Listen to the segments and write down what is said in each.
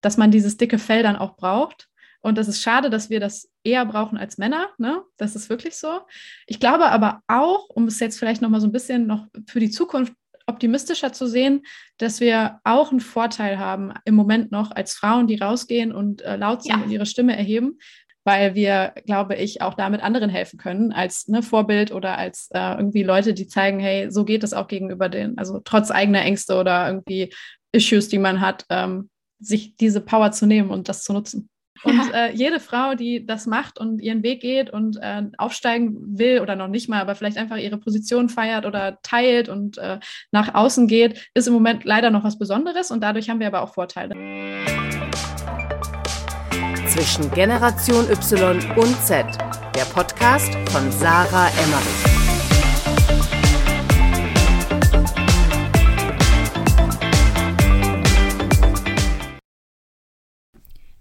dass man dieses dicke Fell dann auch braucht. Und das ist schade, dass wir das eher brauchen als Männer. Ne? Das ist wirklich so. Ich glaube aber auch, um es jetzt vielleicht noch mal so ein bisschen noch für die Zukunft optimistischer zu sehen, dass wir auch einen Vorteil haben im Moment noch als Frauen, die rausgehen und äh, laut sind ja. und ihre Stimme erheben, weil wir, glaube ich, auch damit anderen helfen können als ne, Vorbild oder als äh, irgendwie Leute, die zeigen, hey, so geht es auch gegenüber den, also trotz eigener Ängste oder irgendwie Issues, die man hat, ähm, sich diese Power zu nehmen und das zu nutzen. Und äh, jede Frau, die das macht und ihren Weg geht und äh, aufsteigen will oder noch nicht mal, aber vielleicht einfach ihre Position feiert oder teilt und äh, nach außen geht, ist im Moment leider noch was Besonderes und dadurch haben wir aber auch Vorteile. Zwischen Generation Y und Z, der Podcast von Sarah Emmerich.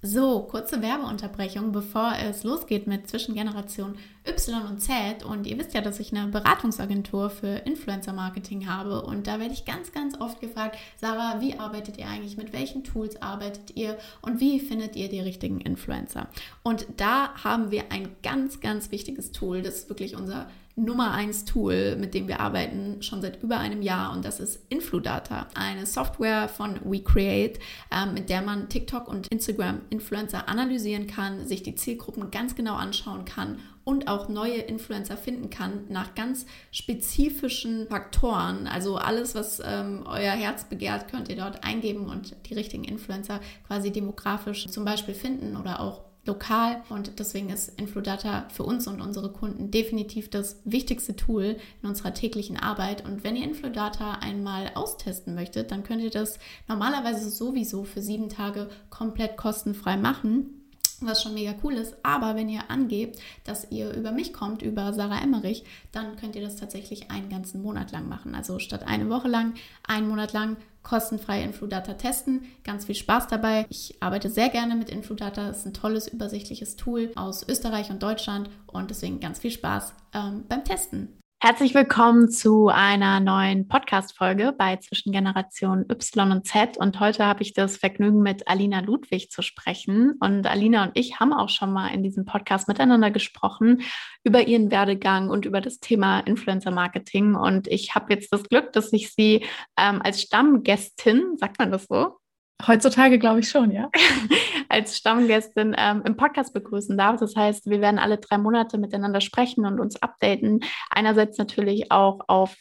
So, kurze Werbeunterbrechung, bevor es losgeht mit Zwischengeneration Y und Z. Und ihr wisst ja, dass ich eine Beratungsagentur für Influencer-Marketing habe. Und da werde ich ganz, ganz oft gefragt, Sarah, wie arbeitet ihr eigentlich? Mit welchen Tools arbeitet ihr? Und wie findet ihr die richtigen Influencer? Und da haben wir ein ganz, ganz wichtiges Tool. Das ist wirklich unser Nummer 1 Tool, mit dem wir arbeiten, schon seit über einem Jahr und das ist Infludata, eine Software von WeCreate, äh, mit der man TikTok und Instagram Influencer analysieren kann, sich die Zielgruppen ganz genau anschauen kann und auch neue Influencer finden kann nach ganz spezifischen Faktoren. Also alles, was ähm, euer Herz begehrt, könnt ihr dort eingeben und die richtigen Influencer quasi demografisch zum Beispiel finden oder auch lokal und deswegen ist Infludata für uns und unsere Kunden definitiv das wichtigste Tool in unserer täglichen Arbeit. Und wenn ihr Infludata einmal austesten möchtet, dann könnt ihr das normalerweise sowieso für sieben Tage komplett kostenfrei machen was schon mega cool ist. Aber wenn ihr angebt, dass ihr über mich kommt, über Sarah Emmerich, dann könnt ihr das tatsächlich einen ganzen Monat lang machen. Also statt eine Woche lang, einen Monat lang kostenfrei Infludata testen. Ganz viel Spaß dabei. Ich arbeite sehr gerne mit Infludata. Es ist ein tolles, übersichtliches Tool aus Österreich und Deutschland und deswegen ganz viel Spaß ähm, beim Testen. Herzlich willkommen zu einer neuen Podcast-Folge bei Zwischen Generation Y und Z. Und heute habe ich das Vergnügen, mit Alina Ludwig zu sprechen. Und Alina und ich haben auch schon mal in diesem Podcast miteinander gesprochen über ihren Werdegang und über das Thema Influencer-Marketing. Und ich habe jetzt das Glück, dass ich sie ähm, als Stammgästin, sagt man das so? Heutzutage glaube ich schon, ja. als Stammgästin ähm, im Podcast begrüßen darf. Das heißt, wir werden alle drei Monate miteinander sprechen und uns updaten. Einerseits natürlich auch auf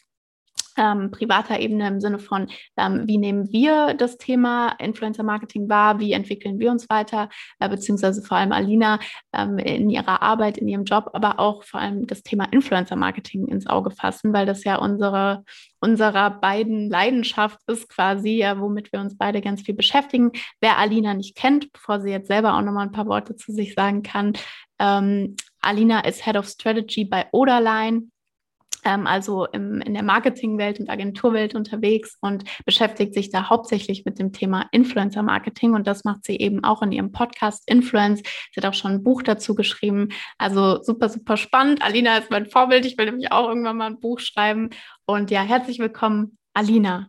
ähm, privater Ebene im Sinne von, ähm, wie nehmen wir das Thema Influencer Marketing wahr, wie entwickeln wir uns weiter, äh, beziehungsweise vor allem Alina ähm, in ihrer Arbeit, in ihrem Job, aber auch vor allem das Thema Influencer Marketing ins Auge fassen, weil das ja unsere, unserer beiden Leidenschaft ist quasi, ja, womit wir uns beide ganz viel beschäftigen. Wer Alina nicht kennt, bevor sie jetzt selber auch nochmal ein paar Worte zu sich sagen kann, ähm, Alina ist Head of Strategy bei Oderline also im, in der Marketingwelt und Agenturwelt unterwegs und beschäftigt sich da hauptsächlich mit dem Thema Influencer Marketing und das macht sie eben auch in ihrem Podcast Influence. Sie hat auch schon ein Buch dazu geschrieben. Also super, super spannend. Alina ist mein Vorbild. Ich will nämlich auch irgendwann mal ein Buch schreiben. Und ja, herzlich willkommen, Alina.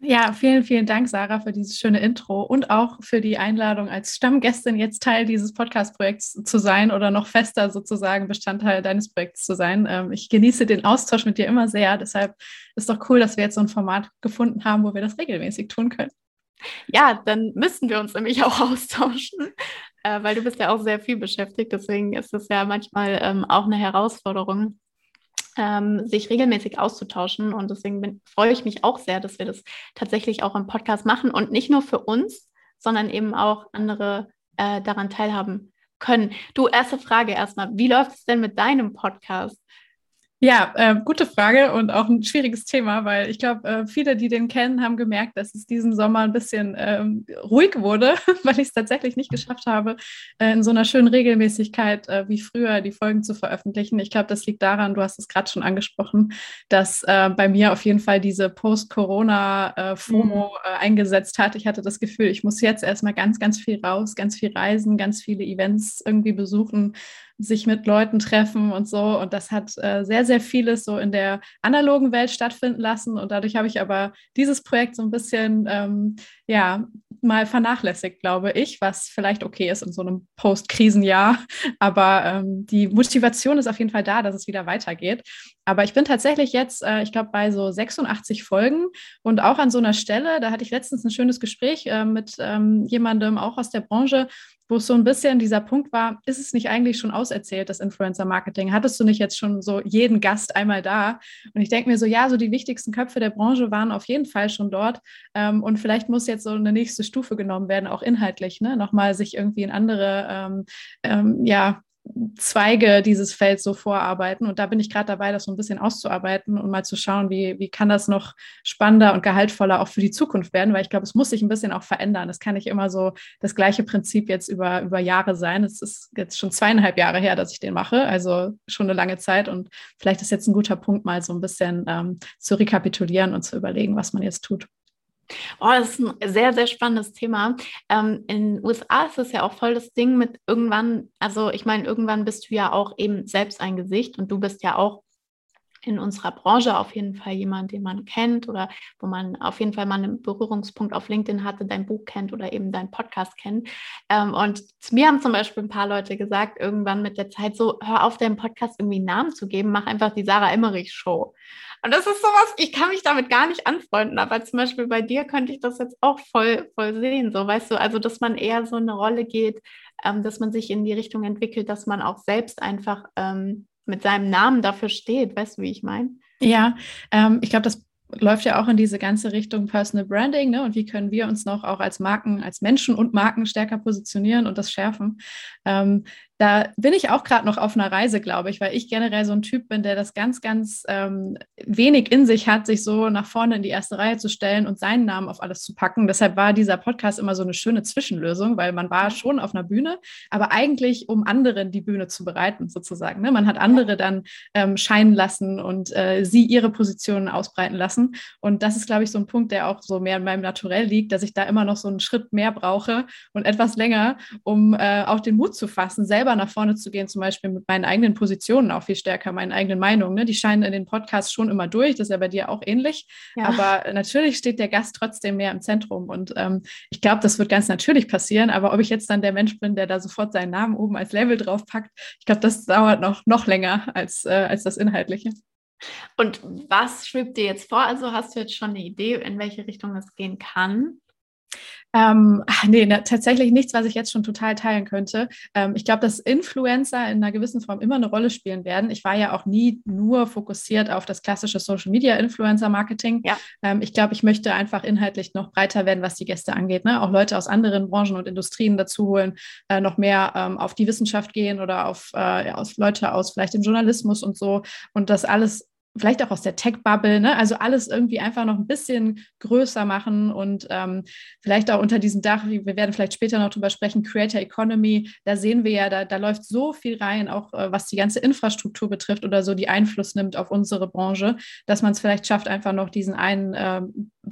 Ja, vielen, vielen Dank, Sarah, für dieses schöne Intro und auch für die Einladung, als Stammgästin jetzt Teil dieses Podcast-Projekts zu sein oder noch fester sozusagen Bestandteil deines Projekts zu sein. Ähm, ich genieße den Austausch mit dir immer sehr. Deshalb ist doch cool, dass wir jetzt so ein Format gefunden haben, wo wir das regelmäßig tun können. Ja, dann müssen wir uns nämlich auch austauschen, äh, weil du bist ja auch sehr viel beschäftigt. Deswegen ist es ja manchmal ähm, auch eine Herausforderung, ähm, sich regelmäßig auszutauschen. Und deswegen bin, freue ich mich auch sehr, dass wir das tatsächlich auch im Podcast machen und nicht nur für uns, sondern eben auch andere äh, daran teilhaben können. Du, erste Frage erstmal. Wie läuft es denn mit deinem Podcast? Ja, äh, gute Frage und auch ein schwieriges Thema, weil ich glaube, äh, viele, die den kennen, haben gemerkt, dass es diesen Sommer ein bisschen ähm, ruhig wurde, weil ich es tatsächlich nicht geschafft habe, äh, in so einer schönen Regelmäßigkeit äh, wie früher die Folgen zu veröffentlichen. Ich glaube, das liegt daran, du hast es gerade schon angesprochen, dass äh, bei mir auf jeden Fall diese Post-Corona-FOMO äh, mhm. eingesetzt hat. Ich hatte das Gefühl, ich muss jetzt erstmal ganz, ganz viel raus, ganz viel reisen, ganz viele Events irgendwie besuchen sich mit Leuten treffen und so. Und das hat äh, sehr, sehr vieles so in der analogen Welt stattfinden lassen. Und dadurch habe ich aber dieses Projekt so ein bisschen, ähm, ja, mal vernachlässigt, glaube ich, was vielleicht okay ist in so einem Post-Krisenjahr. Aber ähm, die Motivation ist auf jeden Fall da, dass es wieder weitergeht. Aber ich bin tatsächlich jetzt, äh, ich glaube, bei so 86 Folgen und auch an so einer Stelle, da hatte ich letztens ein schönes Gespräch äh, mit ähm, jemandem auch aus der Branche, wo es so ein bisschen dieser Punkt war, ist es nicht eigentlich schon auserzählt, das Influencer-Marketing? Hattest du nicht jetzt schon so jeden Gast einmal da? Und ich denke mir so, ja, so die wichtigsten Köpfe der Branche waren auf jeden Fall schon dort. Ähm, und vielleicht muss jetzt so eine nächste Stufe genommen werden, auch inhaltlich, ne? Nochmal sich irgendwie in andere, ähm, ähm, ja, Zweige dieses Felds so vorarbeiten. Und da bin ich gerade dabei, das so ein bisschen auszuarbeiten und mal zu schauen, wie, wie kann das noch spannender und gehaltvoller auch für die Zukunft werden, weil ich glaube, es muss sich ein bisschen auch verändern. Es kann nicht immer so das gleiche Prinzip jetzt über, über Jahre sein. Es ist jetzt schon zweieinhalb Jahre her, dass ich den mache, also schon eine lange Zeit. Und vielleicht ist jetzt ein guter Punkt, mal so ein bisschen ähm, zu rekapitulieren und zu überlegen, was man jetzt tut. Oh, das ist ein sehr, sehr spannendes Thema. Ähm, in den USA ist es ja auch voll das Ding mit irgendwann, also ich meine, irgendwann bist du ja auch eben selbst ein Gesicht und du bist ja auch in unserer Branche auf jeden Fall jemand, den man kennt oder wo man auf jeden Fall mal einen Berührungspunkt auf LinkedIn hatte, dein Buch kennt oder eben deinen Podcast kennt. Ähm, und mir haben zum Beispiel ein paar Leute gesagt, irgendwann mit der Zeit so, hör auf, deinem Podcast irgendwie einen Namen zu geben, mach einfach die Sarah Emmerich Show. Und das ist sowas, ich kann mich damit gar nicht anfreunden, aber zum Beispiel bei dir könnte ich das jetzt auch voll, voll sehen, so weißt du, also dass man eher so eine Rolle geht, ähm, dass man sich in die Richtung entwickelt, dass man auch selbst einfach ähm, mit seinem Namen dafür steht, weißt du, wie ich meine? Ja, ähm, ich glaube, das läuft ja auch in diese ganze Richtung Personal Branding, ne? Und wie können wir uns noch auch als Marken, als Menschen und Marken stärker positionieren und das schärfen? Ähm, da bin ich auch gerade noch auf einer Reise, glaube ich, weil ich generell so ein Typ bin, der das ganz, ganz ähm, wenig in sich hat, sich so nach vorne in die erste Reihe zu stellen und seinen Namen auf alles zu packen. Deshalb war dieser Podcast immer so eine schöne Zwischenlösung, weil man war schon auf einer Bühne, aber eigentlich um anderen die Bühne zu bereiten, sozusagen. Ne? Man hat andere dann ähm, scheinen lassen und äh, sie ihre Positionen ausbreiten lassen. Und das ist, glaube ich, so ein Punkt, der auch so mehr in meinem Naturell liegt, dass ich da immer noch so einen Schritt mehr brauche und etwas länger, um äh, auch den Mut zu fassen, selber selber nach vorne zu gehen, zum Beispiel mit meinen eigenen Positionen auch viel stärker, meinen eigenen Meinungen. Ne? Die scheinen in den Podcasts schon immer durch, das ist ja bei dir auch ähnlich. Ja. Aber natürlich steht der Gast trotzdem mehr im Zentrum. Und ähm, ich glaube, das wird ganz natürlich passieren. Aber ob ich jetzt dann der Mensch bin, der da sofort seinen Namen oben als Label draufpackt, ich glaube, das dauert noch, noch länger als, äh, als das Inhaltliche. Und was schwebt dir jetzt vor? Also hast du jetzt schon eine Idee, in welche Richtung es gehen kann? Ähm, nee, ne, tatsächlich nichts, was ich jetzt schon total teilen könnte. Ähm, ich glaube, dass Influencer in einer gewissen Form immer eine Rolle spielen werden. Ich war ja auch nie nur fokussiert auf das klassische Social Media Influencer Marketing. Ja. Ähm, ich glaube, ich möchte einfach inhaltlich noch breiter werden, was die Gäste angeht. Ne? Auch Leute aus anderen Branchen und Industrien dazu holen, äh, noch mehr ähm, auf die Wissenschaft gehen oder auf, äh, aus Leute aus vielleicht dem Journalismus und so. Und das alles vielleicht auch aus der Tech-Bubble, ne? also alles irgendwie einfach noch ein bisschen größer machen und ähm, vielleicht auch unter diesem Dach, wir werden vielleicht später noch drüber sprechen, Creator Economy, da sehen wir ja, da, da läuft so viel rein, auch äh, was die ganze Infrastruktur betrifft oder so, die Einfluss nimmt auf unsere Branche, dass man es vielleicht schafft, einfach noch diesen einen äh,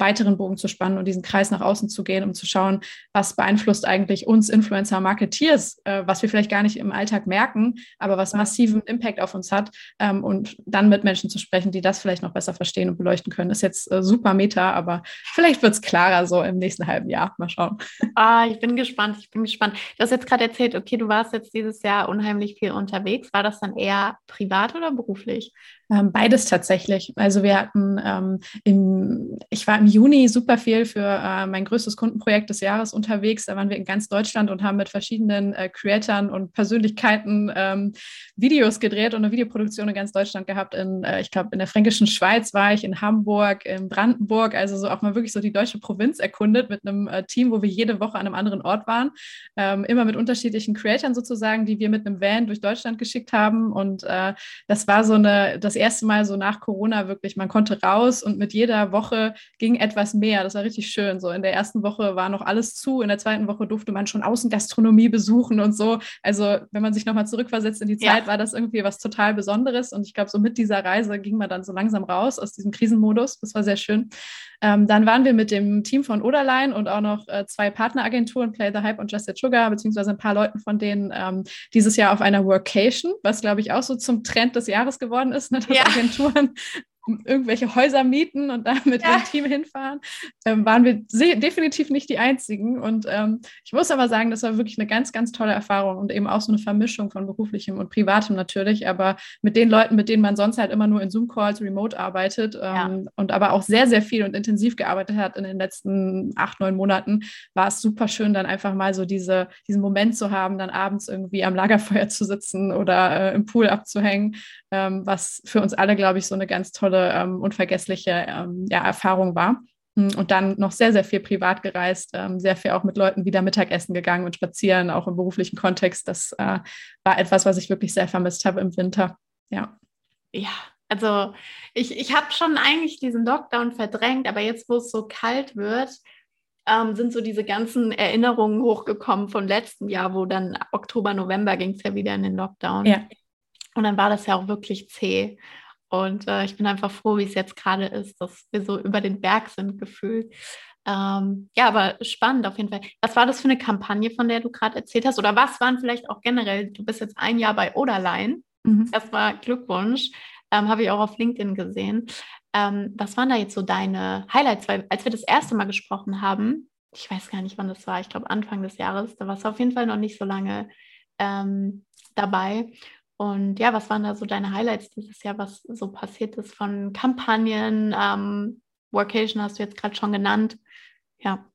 weiteren Bogen zu spannen und diesen Kreis nach außen zu gehen, um zu schauen, was beeinflusst eigentlich uns Influencer-Marketeers, äh, was wir vielleicht gar nicht im Alltag merken, aber was massiven Impact auf uns hat ähm, und dann mit Menschen zu sprechen, die das vielleicht noch besser verstehen und beleuchten können. Ist jetzt äh, super Meta, aber vielleicht wird es klarer so im nächsten halben Jahr. Mal schauen. Ah, ich bin gespannt, ich bin gespannt. Du hast jetzt gerade erzählt, okay, du warst jetzt dieses Jahr unheimlich viel unterwegs. War das dann eher privat oder beruflich? Ähm, beides tatsächlich. Also wir hatten ähm, im, ich war im Juni super viel für äh, mein größtes Kundenprojekt des Jahres unterwegs. Da waren wir in ganz Deutschland und haben mit verschiedenen äh, Creatoren und Persönlichkeiten ähm, Videos gedreht und eine Videoproduktion in ganz Deutschland gehabt. In, äh, ich glaube, in der fränkischen Schweiz war ich, in Hamburg, in Brandenburg, also so auch mal wirklich so die deutsche Provinz erkundet mit einem äh, Team, wo wir jede Woche an einem anderen Ort waren. Ähm, immer mit unterschiedlichen Creatoren sozusagen, die wir mit einem Van durch Deutschland geschickt haben. Und äh, das war so eine, das erste Mal so nach Corona wirklich, man konnte raus und mit jeder Woche ging etwas mehr. Das war richtig schön. So in der ersten Woche war noch alles zu, in der zweiten Woche durfte man schon Außengastronomie besuchen und so. Also wenn man sich nochmal zurückversetzt in die Zeit, ja. war das irgendwie was total Besonderes. Und ich glaube, so mit dieser Reise ging man dann so langsam raus aus diesem Krisenmodus. Das war sehr schön. Ähm, dann waren wir mit dem Team von Oderlein und auch noch äh, zwei Partneragenturen, Play the Hype und Just It Sugar, beziehungsweise ein paar Leuten von denen ähm, dieses Jahr auf einer Workation, was glaube ich auch so zum Trend des Jahres geworden ist, ne, ja. irgendwelche Häuser mieten und da mit ja. dem Team hinfahren, ähm, waren wir definitiv nicht die Einzigen. Und ähm, ich muss aber sagen, das war wirklich eine ganz, ganz tolle Erfahrung und eben auch so eine Vermischung von beruflichem und privatem natürlich, aber mit den Leuten, mit denen man sonst halt immer nur in Zoom-Calls remote arbeitet ähm, ja. und aber auch sehr, sehr viel und intensiv gearbeitet hat in den letzten acht, neun Monaten, war es super schön, dann einfach mal so diese, diesen Moment zu haben, dann abends irgendwie am Lagerfeuer zu sitzen oder äh, im Pool abzuhängen, ähm, was für uns alle, glaube ich, so eine ganz tolle, ähm, unvergessliche ähm, ja, Erfahrung war. Hm, und dann noch sehr, sehr viel privat gereist, ähm, sehr viel auch mit Leuten wieder Mittagessen gegangen und spazieren, auch im beruflichen Kontext. Das äh, war etwas, was ich wirklich sehr vermisst habe im Winter. Ja. Ja, also ich, ich habe schon eigentlich diesen Lockdown verdrängt, aber jetzt, wo es so kalt wird, ähm, sind so diese ganzen Erinnerungen hochgekommen von letztem Jahr, wo dann Oktober, November ging es ja wieder in den Lockdown. Ja. Und dann war das ja auch wirklich zäh. Und äh, ich bin einfach froh, wie es jetzt gerade ist, dass wir so über den Berg sind gefühlt. Ähm, ja, aber spannend auf jeden Fall. Was war das für eine Kampagne, von der du gerade erzählt hast? Oder was waren vielleicht auch generell, du bist jetzt ein Jahr bei Oderlein. Mhm. Erstmal Glückwunsch. Ähm, Habe ich auch auf LinkedIn gesehen. Ähm, was waren da jetzt so deine Highlights? Weil als wir das erste Mal gesprochen haben, ich weiß gar nicht, wann das war, ich glaube Anfang des Jahres, da warst du auf jeden Fall noch nicht so lange ähm, dabei. Und ja, was waren da so deine Highlights dieses Jahr, was so passiert ist von Kampagnen? Ähm, Workation hast du jetzt gerade schon genannt. Ja.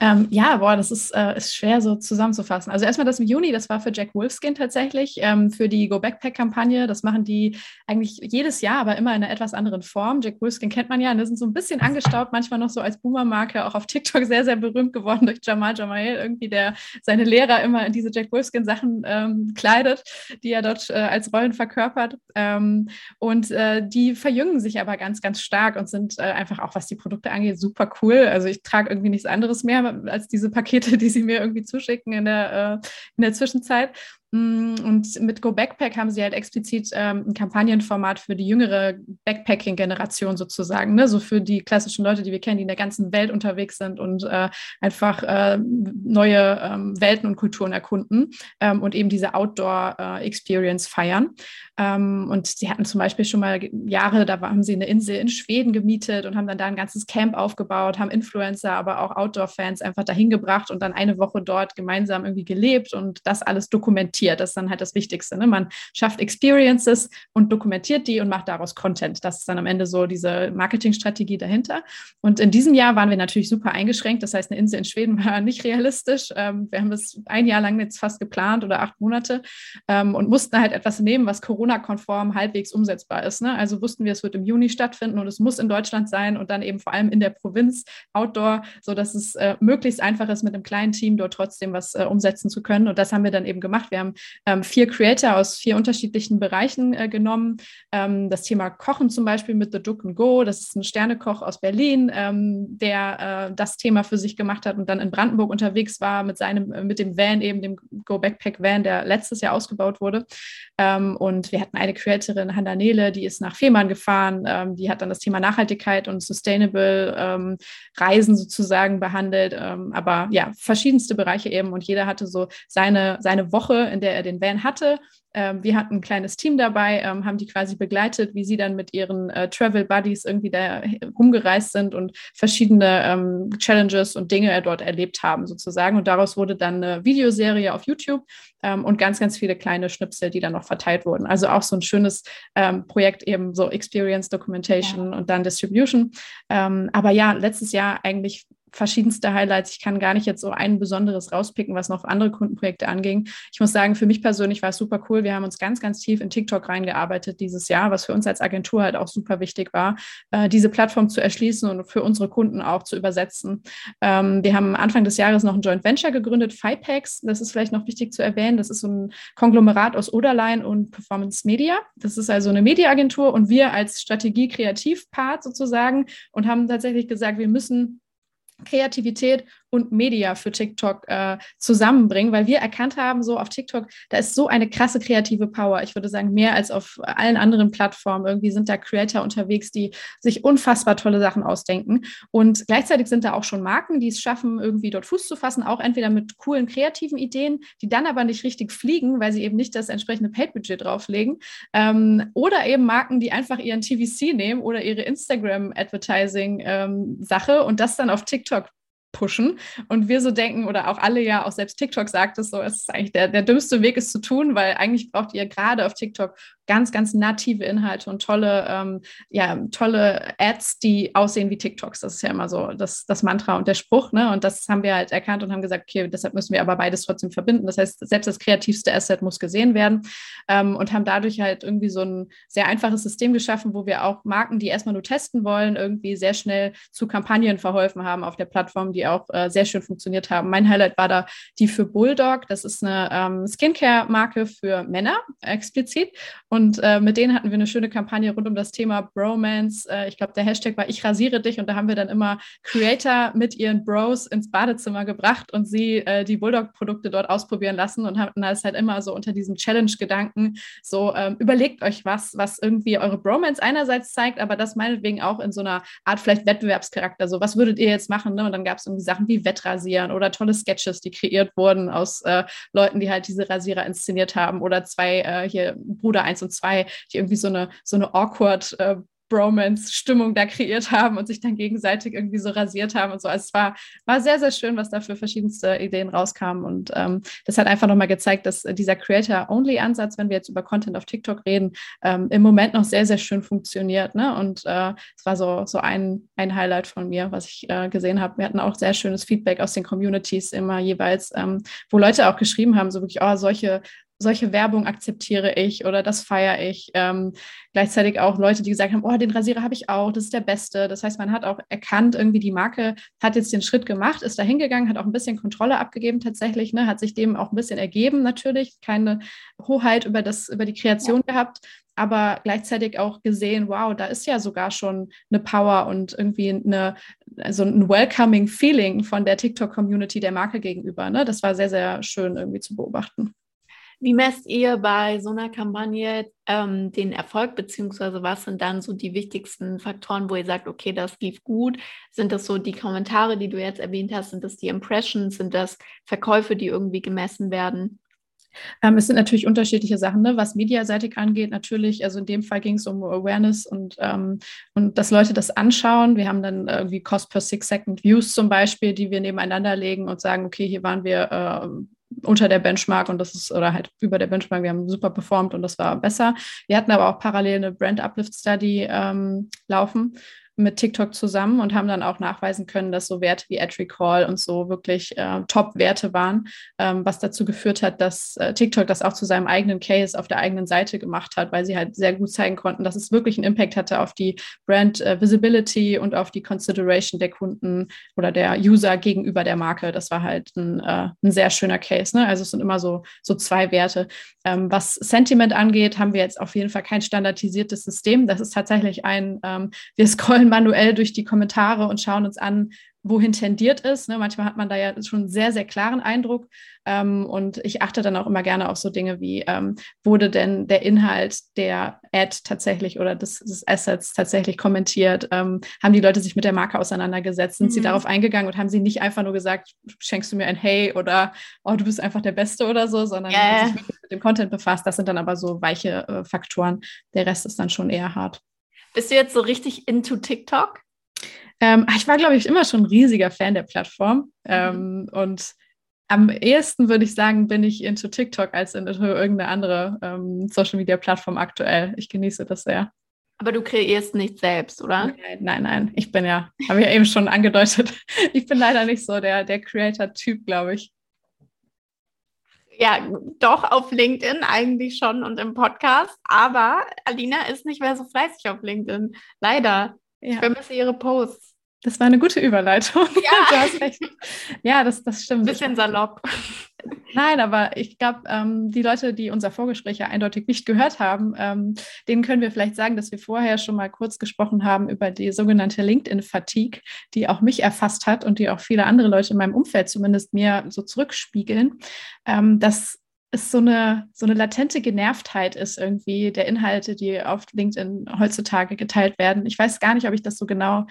Ähm, ja, boah, das ist, äh, ist schwer so zusammenzufassen. Also erstmal das im Juni, das war für Jack Wolfskin tatsächlich, ähm, für die Go Backpack-Kampagne. Das machen die eigentlich jedes Jahr, aber immer in einer etwas anderen Form. Jack Wolfskin kennt man ja, und das sind so ein bisschen angestaubt, manchmal noch so als Boomer-Marke, auch auf TikTok sehr, sehr berühmt geworden durch Jamal Jamal, irgendwie, der seine Lehrer immer in diese Jack Wolfskin-Sachen ähm, kleidet, die er dort äh, als Rollen verkörpert. Ähm, und äh, die verjüngen sich aber ganz, ganz stark und sind äh, einfach auch, was die Produkte angeht, super cool. Also ich trage irgendwie nichts anderes mehr als diese Pakete, die sie mir irgendwie zuschicken in der, äh, in der Zwischenzeit. Mm, und mit Go Backpack haben sie halt explizit ähm, ein Kampagnenformat für die jüngere Backpacking-Generation sozusagen, ne? so für die klassischen Leute, die wir kennen, die in der ganzen Welt unterwegs sind und äh, einfach äh, neue ähm, Welten und Kulturen erkunden ähm, und eben diese Outdoor-Experience äh, feiern. Ähm, und sie hatten zum Beispiel schon mal Jahre, da haben sie eine Insel in Schweden gemietet und haben dann da ein ganzes Camp aufgebaut, haben Influencer, aber auch Outdoor-Fans einfach dahin gebracht und dann eine Woche dort gemeinsam irgendwie gelebt und das alles dokumentiert dokumentiert. Das ist dann halt das Wichtigste. Ne? Man schafft Experiences und dokumentiert die und macht daraus Content. Das ist dann am Ende so diese Marketingstrategie dahinter. Und in diesem Jahr waren wir natürlich super eingeschränkt. Das heißt, eine Insel in Schweden war nicht realistisch. Ähm, wir haben das ein Jahr lang jetzt fast geplant oder acht Monate ähm, und mussten halt etwas nehmen, was Corona-konform halbwegs umsetzbar ist. Ne? Also wussten wir, es wird im Juni stattfinden und es muss in Deutschland sein und dann eben vor allem in der Provinz Outdoor, sodass es äh, möglichst einfach ist, mit einem kleinen Team dort trotzdem was äh, umsetzen zu können. Und das haben wir dann eben gemacht. Wir haben ähm, vier Creator aus vier unterschiedlichen Bereichen äh, genommen. Ähm, das Thema Kochen zum Beispiel mit The Duck and Go, das ist ein Sternekoch aus Berlin, ähm, der äh, das Thema für sich gemacht hat und dann in Brandenburg unterwegs war mit seinem, äh, mit dem Van, eben dem Go Backpack Van, der letztes Jahr ausgebaut wurde. Ähm, und wir hatten eine Creatorin, Hanna Nele, die ist nach Fehmarn gefahren, ähm, die hat dann das Thema Nachhaltigkeit und Sustainable ähm, Reisen sozusagen behandelt, aber ja, verschiedenste Bereiche eben und jeder hatte so seine, seine Woche, in der er den Van hatte. Ähm, wir hatten ein kleines Team dabei, ähm, haben die quasi begleitet, wie sie dann mit ihren äh, Travel Buddies irgendwie da rumgereist sind und verschiedene ähm, Challenges und Dinge dort erlebt haben sozusagen. Und daraus wurde dann eine Videoserie auf YouTube ähm, und ganz, ganz viele kleine Schnipsel, die dann noch verteilt wurden. Also auch so ein schönes ähm, Projekt eben so Experience Documentation ja. und dann Distribution. Ähm, aber ja, letztes Jahr eigentlich verschiedenste Highlights. Ich kann gar nicht jetzt so ein besonderes rauspicken, was noch andere Kundenprojekte anging. Ich muss sagen, für mich persönlich war es super cool. Wir haben uns ganz, ganz tief in TikTok reingearbeitet dieses Jahr, was für uns als Agentur halt auch super wichtig war, äh, diese Plattform zu erschließen und für unsere Kunden auch zu übersetzen. Ähm, wir haben Anfang des Jahres noch ein Joint Venture gegründet, FIPEX. Das ist vielleicht noch wichtig zu erwähnen. Das ist so ein Konglomerat aus Oderline und Performance Media. Das ist also eine Mediaagentur und wir als Strategie-Kreativ-Part sozusagen und haben tatsächlich gesagt, wir müssen Kreativität und Media für TikTok äh, zusammenbringen, weil wir erkannt haben, so auf TikTok, da ist so eine krasse kreative Power. Ich würde sagen, mehr als auf allen anderen Plattformen. Irgendwie sind da Creator unterwegs, die sich unfassbar tolle Sachen ausdenken. Und gleichzeitig sind da auch schon Marken, die es schaffen, irgendwie dort Fuß zu fassen, auch entweder mit coolen kreativen Ideen, die dann aber nicht richtig fliegen, weil sie eben nicht das entsprechende Paid-Budget drauflegen. Ähm, oder eben Marken, die einfach ihren TVC nehmen oder ihre Instagram-Advertising-Sache ähm, und das dann auf TikTok pushen. Und wir so denken, oder auch alle ja, auch selbst TikTok sagt es so, es ist eigentlich der, der dümmste Weg, es zu tun, weil eigentlich braucht ihr gerade auf TikTok ganz, ganz native Inhalte und tolle, ähm, ja, tolle Ads, die aussehen wie TikToks. Das ist ja immer so das, das Mantra und der Spruch. Ne? Und das haben wir halt erkannt und haben gesagt, okay, deshalb müssen wir aber beides trotzdem verbinden. Das heißt, selbst das kreativste Asset muss gesehen werden ähm, und haben dadurch halt irgendwie so ein sehr einfaches System geschaffen, wo wir auch Marken, die erstmal nur testen wollen, irgendwie sehr schnell zu Kampagnen verholfen haben auf der Plattform, die auch äh, sehr schön funktioniert haben. Mein Highlight war da die für Bulldog. Das ist eine ähm, Skincare-Marke für Männer explizit. Und äh, mit denen hatten wir eine schöne Kampagne rund um das Thema Bromance. Äh, ich glaube, der Hashtag war Ich rasiere dich. Und da haben wir dann immer Creator mit ihren Bros ins Badezimmer gebracht und sie äh, die Bulldog-Produkte dort ausprobieren lassen und hatten das halt immer so unter diesem Challenge-Gedanken so, ähm, überlegt euch was, was irgendwie eure Bromance einerseits zeigt, aber das meinetwegen auch in so einer Art vielleicht Wettbewerbscharakter. So, was würdet ihr jetzt machen? Ne? Und dann gab es irgendwie Sachen wie Wettrasieren oder tolle Sketches, die kreiert wurden aus äh, Leuten, die halt diese Rasierer inszeniert haben oder zwei äh, hier Bruder 1 und 2 die irgendwie so eine, so eine awkward äh, Bromance-Stimmung da kreiert haben und sich dann gegenseitig irgendwie so rasiert haben und so. Also es war, war sehr, sehr schön, was da für verschiedenste Ideen rauskamen. Und ähm, das hat einfach nochmal gezeigt, dass dieser Creator-Only-Ansatz, wenn wir jetzt über Content auf TikTok reden, ähm, im Moment noch sehr, sehr schön funktioniert. Ne? Und äh, es war so, so ein, ein Highlight von mir, was ich äh, gesehen habe. Wir hatten auch sehr schönes Feedback aus den Communities immer jeweils, ähm, wo Leute auch geschrieben haben, so wirklich, oh, solche solche Werbung akzeptiere ich oder das feiere ich. Ähm, gleichzeitig auch Leute, die gesagt haben, oh, den Rasierer habe ich auch, das ist der beste. Das heißt, man hat auch erkannt, irgendwie die Marke hat jetzt den Schritt gemacht, ist da hingegangen, hat auch ein bisschen Kontrolle abgegeben tatsächlich, ne, hat sich dem auch ein bisschen ergeben natürlich, keine Hoheit über, das, über die Kreation ja. gehabt, aber gleichzeitig auch gesehen, wow, da ist ja sogar schon eine Power und irgendwie eine, also ein welcoming Feeling von der TikTok-Community der Marke gegenüber. Ne? Das war sehr, sehr schön irgendwie zu beobachten. Wie messt ihr bei so einer Kampagne ähm, den Erfolg, beziehungsweise was sind dann so die wichtigsten Faktoren, wo ihr sagt, okay, das lief gut? Sind das so die Kommentare, die du jetzt erwähnt hast? Sind das die Impressions? Sind das Verkäufe, die irgendwie gemessen werden? Ähm, es sind natürlich unterschiedliche Sachen, ne? was mediaseitig angeht. Natürlich, also in dem Fall ging es um Awareness und, ähm, und dass Leute das anschauen. Wir haben dann irgendwie Cost per Six Second Views zum Beispiel, die wir nebeneinander legen und sagen, okay, hier waren wir äh, unter der Benchmark und das ist, oder halt über der Benchmark, wir haben super performt und das war besser. Wir hatten aber auch parallel eine Brand Uplift Study ähm, laufen mit TikTok zusammen und haben dann auch nachweisen können, dass so Werte wie Ad Recall und so wirklich äh, Top-Werte waren, ähm, was dazu geführt hat, dass äh, TikTok das auch zu seinem eigenen Case auf der eigenen Seite gemacht hat, weil sie halt sehr gut zeigen konnten, dass es wirklich einen Impact hatte auf die Brand äh, Visibility und auf die Consideration der Kunden oder der User gegenüber der Marke. Das war halt ein, äh, ein sehr schöner Case. Ne? Also es sind immer so, so zwei Werte. Ähm, was Sentiment angeht, haben wir jetzt auf jeden Fall kein standardisiertes System. Das ist tatsächlich ein, ähm, wir scrollen manuell durch die Kommentare und schauen uns an, wohin tendiert es. Ne? Manchmal hat man da ja schon einen sehr, sehr klaren Eindruck. Ähm, und ich achte dann auch immer gerne auf so Dinge wie, ähm, wurde denn der Inhalt der Ad tatsächlich oder des, des Assets tatsächlich kommentiert? Ähm, haben die Leute sich mit der Marke auseinandergesetzt? Sind mhm. sie darauf eingegangen und haben sie nicht einfach nur gesagt, schenkst du mir ein Hey oder oh, du bist einfach der Beste oder so, sondern yeah. sich mit dem Content befasst. Das sind dann aber so weiche äh, Faktoren. Der Rest ist dann schon eher hart. Bist du jetzt so richtig into TikTok? Ähm, ich war, glaube ich, immer schon ein riesiger Fan der Plattform. Mhm. Ähm, und am ehesten würde ich sagen, bin ich into TikTok als in irgendeine andere ähm, Social Media Plattform aktuell. Ich genieße das sehr. Aber du kreierst nicht selbst, oder? Nein, nein, nein. Ich bin ja, habe ich ja eben schon angedeutet, ich bin leider nicht so der, der Creator-Typ, glaube ich. Ja, doch auf LinkedIn eigentlich schon und im Podcast. Aber Alina ist nicht mehr so fleißig auf LinkedIn. Leider. Ja. Ich vermisse ihre Posts. Das war eine gute Überleitung. Ja. Ja, das, das stimmt. Bisschen salopp. Nein, aber ich glaube, ähm, die Leute, die unser Vorgespräch ja eindeutig nicht gehört haben, ähm, denen können wir vielleicht sagen, dass wir vorher schon mal kurz gesprochen haben über die sogenannte LinkedIn-Fatigue, die auch mich erfasst hat und die auch viele andere Leute in meinem Umfeld zumindest mir so zurückspiegeln. Ähm, dass es so eine, so eine latente Genervtheit ist irgendwie der Inhalte, die auf LinkedIn heutzutage geteilt werden. Ich weiß gar nicht, ob ich das so genau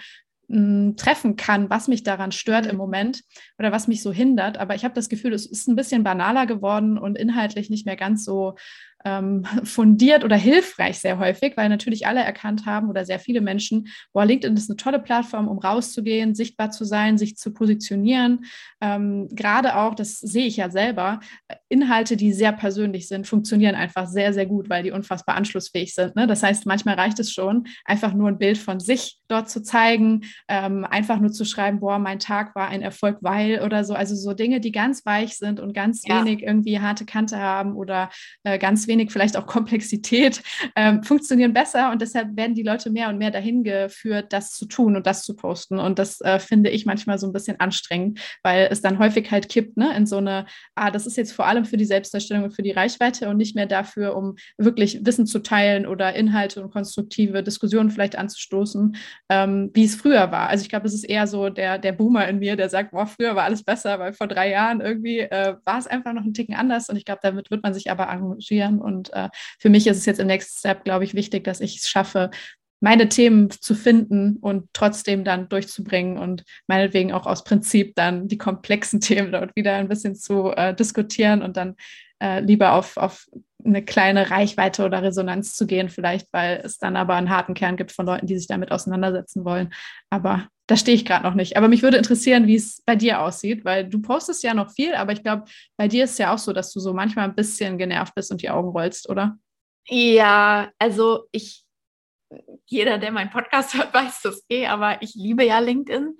hm, treffen kann, was mich daran stört im Moment oder was mich so hindert. Aber ich habe das Gefühl, es ist ein bisschen banaler geworden und inhaltlich nicht mehr ganz so ähm, fundiert oder hilfreich sehr häufig, weil natürlich alle erkannt haben oder sehr viele Menschen, boah, LinkedIn ist eine tolle Plattform, um rauszugehen, sichtbar zu sein, sich zu positionieren. Ähm, Gerade auch, das sehe ich ja selber, Inhalte, die sehr persönlich sind, funktionieren einfach sehr, sehr gut, weil die unfassbar anschlussfähig sind. Ne? Das heißt, manchmal reicht es schon, einfach nur ein Bild von sich dort zu zeigen, ähm, einfach nur zu schreiben, boah, mein Tag war ein Erfolg, weil oder so. Also so Dinge, die ganz weich sind und ganz ja. wenig irgendwie harte Kante haben oder äh, ganz wenig wenig vielleicht auch Komplexität, ähm, funktionieren besser und deshalb werden die Leute mehr und mehr dahin geführt, das zu tun und das zu posten. Und das äh, finde ich manchmal so ein bisschen anstrengend, weil es dann häufig halt kippt, ne, in so eine, ah, das ist jetzt vor allem für die Selbstdarstellung und für die Reichweite und nicht mehr dafür, um wirklich Wissen zu teilen oder Inhalte und konstruktive Diskussionen vielleicht anzustoßen, ähm, wie es früher war. Also ich glaube, es ist eher so der, der Boomer in mir, der sagt, boah, früher war alles besser, weil vor drei Jahren irgendwie äh, war es einfach noch ein Ticken anders und ich glaube, damit wird man sich aber arrangieren und äh, für mich ist es jetzt im Next Step, glaube ich, wichtig, dass ich es schaffe, meine Themen zu finden und trotzdem dann durchzubringen und meinetwegen auch aus Prinzip dann die komplexen Themen dort wieder ein bisschen zu äh, diskutieren und dann äh, lieber auf, auf eine kleine Reichweite oder Resonanz zu gehen, vielleicht, weil es dann aber einen harten Kern gibt von Leuten, die sich damit auseinandersetzen wollen. Aber da stehe ich gerade noch nicht. Aber mich würde interessieren, wie es bei dir aussieht, weil du postest ja noch viel, aber ich glaube, bei dir ist es ja auch so, dass du so manchmal ein bisschen genervt bist und die Augen rollst, oder? Ja, also ich, jeder, der meinen Podcast hört, weiß das eh, aber ich liebe ja LinkedIn.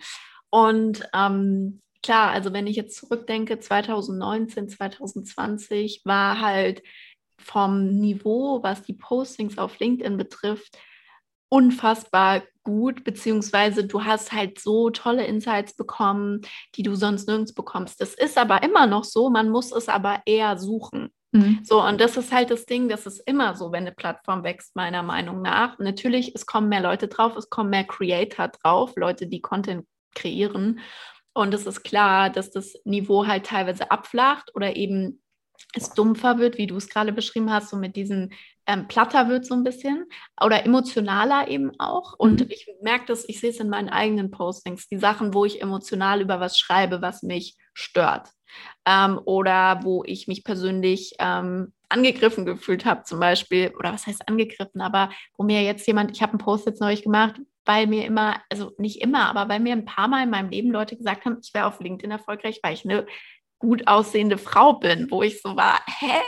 Und ähm, klar, also wenn ich jetzt zurückdenke, 2019, 2020 war halt vom Niveau, was die Postings auf LinkedIn betrifft, unfassbar gut, beziehungsweise du hast halt so tolle Insights bekommen, die du sonst nirgends bekommst. Das ist aber immer noch so, man muss es aber eher suchen. Mhm. So, und das ist halt das Ding, das ist immer so, wenn eine Plattform wächst, meiner Meinung nach. Natürlich, es kommen mehr Leute drauf, es kommen mehr Creator drauf, Leute, die Content kreieren. Und es ist klar, dass das Niveau halt teilweise abflacht oder eben es dumpfer wird, wie du es gerade beschrieben hast, so mit diesen ähm, platter wird so ein bisschen oder emotionaler eben auch. Und mhm. ich merke das, ich sehe es in meinen eigenen Postings, die Sachen, wo ich emotional über was schreibe, was mich stört. Ähm, oder wo ich mich persönlich ähm, angegriffen gefühlt habe, zum Beispiel, oder was heißt angegriffen, aber wo mir jetzt jemand, ich habe einen Post jetzt neulich gemacht, weil mir immer, also nicht immer, aber weil mir ein paar Mal in meinem Leben Leute gesagt haben, ich wäre auf LinkedIn erfolgreich, weil ich eine gut aussehende Frau bin, wo ich so war, hä?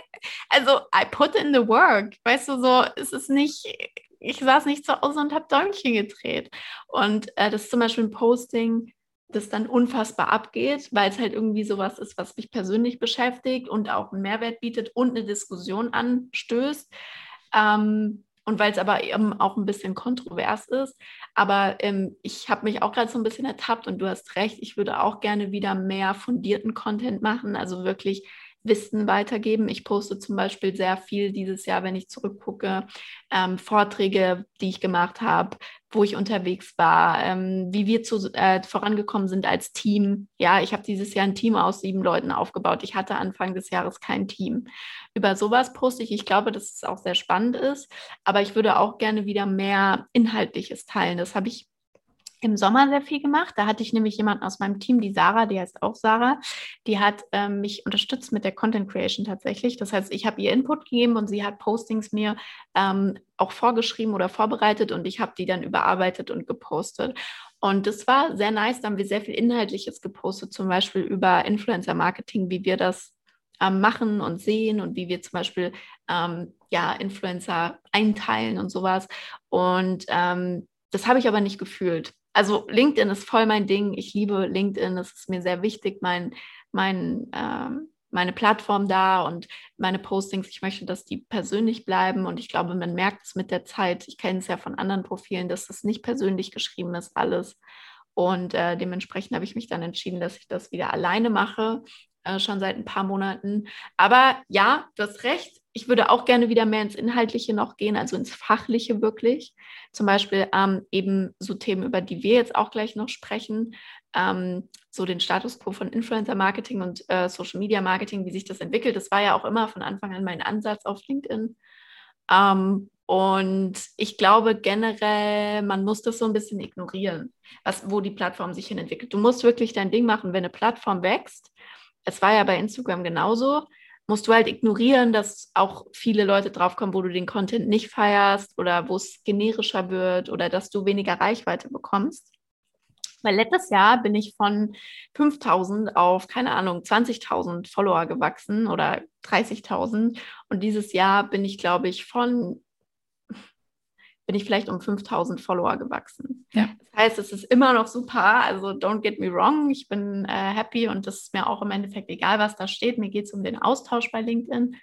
Also, I put in the work. Weißt du, so, es ist nicht, ich saß nicht zu Hause und habe Däumchen gedreht. Und äh, das ist zum Beispiel ein Posting, das dann unfassbar abgeht, weil es halt irgendwie sowas ist, was mich persönlich beschäftigt und auch einen Mehrwert bietet und eine Diskussion anstößt. Ähm, und weil es aber eben auch ein bisschen kontrovers ist. Aber ähm, ich habe mich auch gerade so ein bisschen ertappt und du hast recht, ich würde auch gerne wieder mehr fundierten Content machen, also wirklich Wissen weitergeben. Ich poste zum Beispiel sehr viel dieses Jahr, wenn ich zurückgucke, ähm, Vorträge, die ich gemacht habe, wo ich unterwegs war, ähm, wie wir zu, äh, vorangekommen sind als Team. Ja, ich habe dieses Jahr ein Team aus sieben Leuten aufgebaut. Ich hatte Anfang des Jahres kein Team. Über sowas poste ich. Ich glaube, dass es auch sehr spannend ist, aber ich würde auch gerne wieder mehr Inhaltliches teilen. Das habe ich im Sommer sehr viel gemacht. Da hatte ich nämlich jemanden aus meinem Team, die Sarah, die heißt auch Sarah, die hat ähm, mich unterstützt mit der Content Creation tatsächlich. Das heißt, ich habe ihr Input gegeben und sie hat Postings mir ähm, auch vorgeschrieben oder vorbereitet und ich habe die dann überarbeitet und gepostet. Und das war sehr nice. Da haben wir sehr viel Inhaltliches gepostet, zum Beispiel über Influencer Marketing, wie wir das ähm, machen und sehen und wie wir zum Beispiel ähm, ja, Influencer einteilen und sowas. Und ähm, das habe ich aber nicht gefühlt also LinkedIn ist voll mein Ding. Ich liebe LinkedIn. Es ist mir sehr wichtig, mein, mein, ähm, meine Plattform da und meine Postings. Ich möchte, dass die persönlich bleiben. Und ich glaube, man merkt es mit der Zeit. Ich kenne es ja von anderen Profilen, dass das nicht persönlich geschrieben ist, alles. Und äh, dementsprechend habe ich mich dann entschieden, dass ich das wieder alleine mache. äh, schon seit ein paar Monaten. Aber ja, du hast recht. Ich würde auch gerne wieder mehr ins Inhaltliche noch gehen, also ins Fachliche wirklich. Zum Beispiel ähm, eben so Themen, über die wir jetzt auch gleich noch sprechen, ähm, so den Status quo von Influencer Marketing und äh, Social Media Marketing, wie sich das entwickelt. Das war ja auch immer von Anfang an mein Ansatz auf LinkedIn. Ähm, und ich glaube generell, man muss das so ein bisschen ignorieren, was, wo die Plattform sich hin entwickelt. Du musst wirklich dein Ding machen, wenn eine Plattform wächst. Es war ja bei Instagram genauso. Musst du halt ignorieren, dass auch viele Leute draufkommen, wo du den Content nicht feierst oder wo es generischer wird oder dass du weniger Reichweite bekommst. Weil letztes Jahr bin ich von 5000 auf, keine Ahnung, 20.000 Follower gewachsen oder 30.000. Und dieses Jahr bin ich, glaube ich, von bin ich vielleicht um 5000 Follower gewachsen. Ja. Das heißt, es ist immer noch super. Also, don't get me wrong. Ich bin äh, happy und das ist mir auch im Endeffekt egal, was da steht. Mir geht es um den Austausch bei LinkedIn.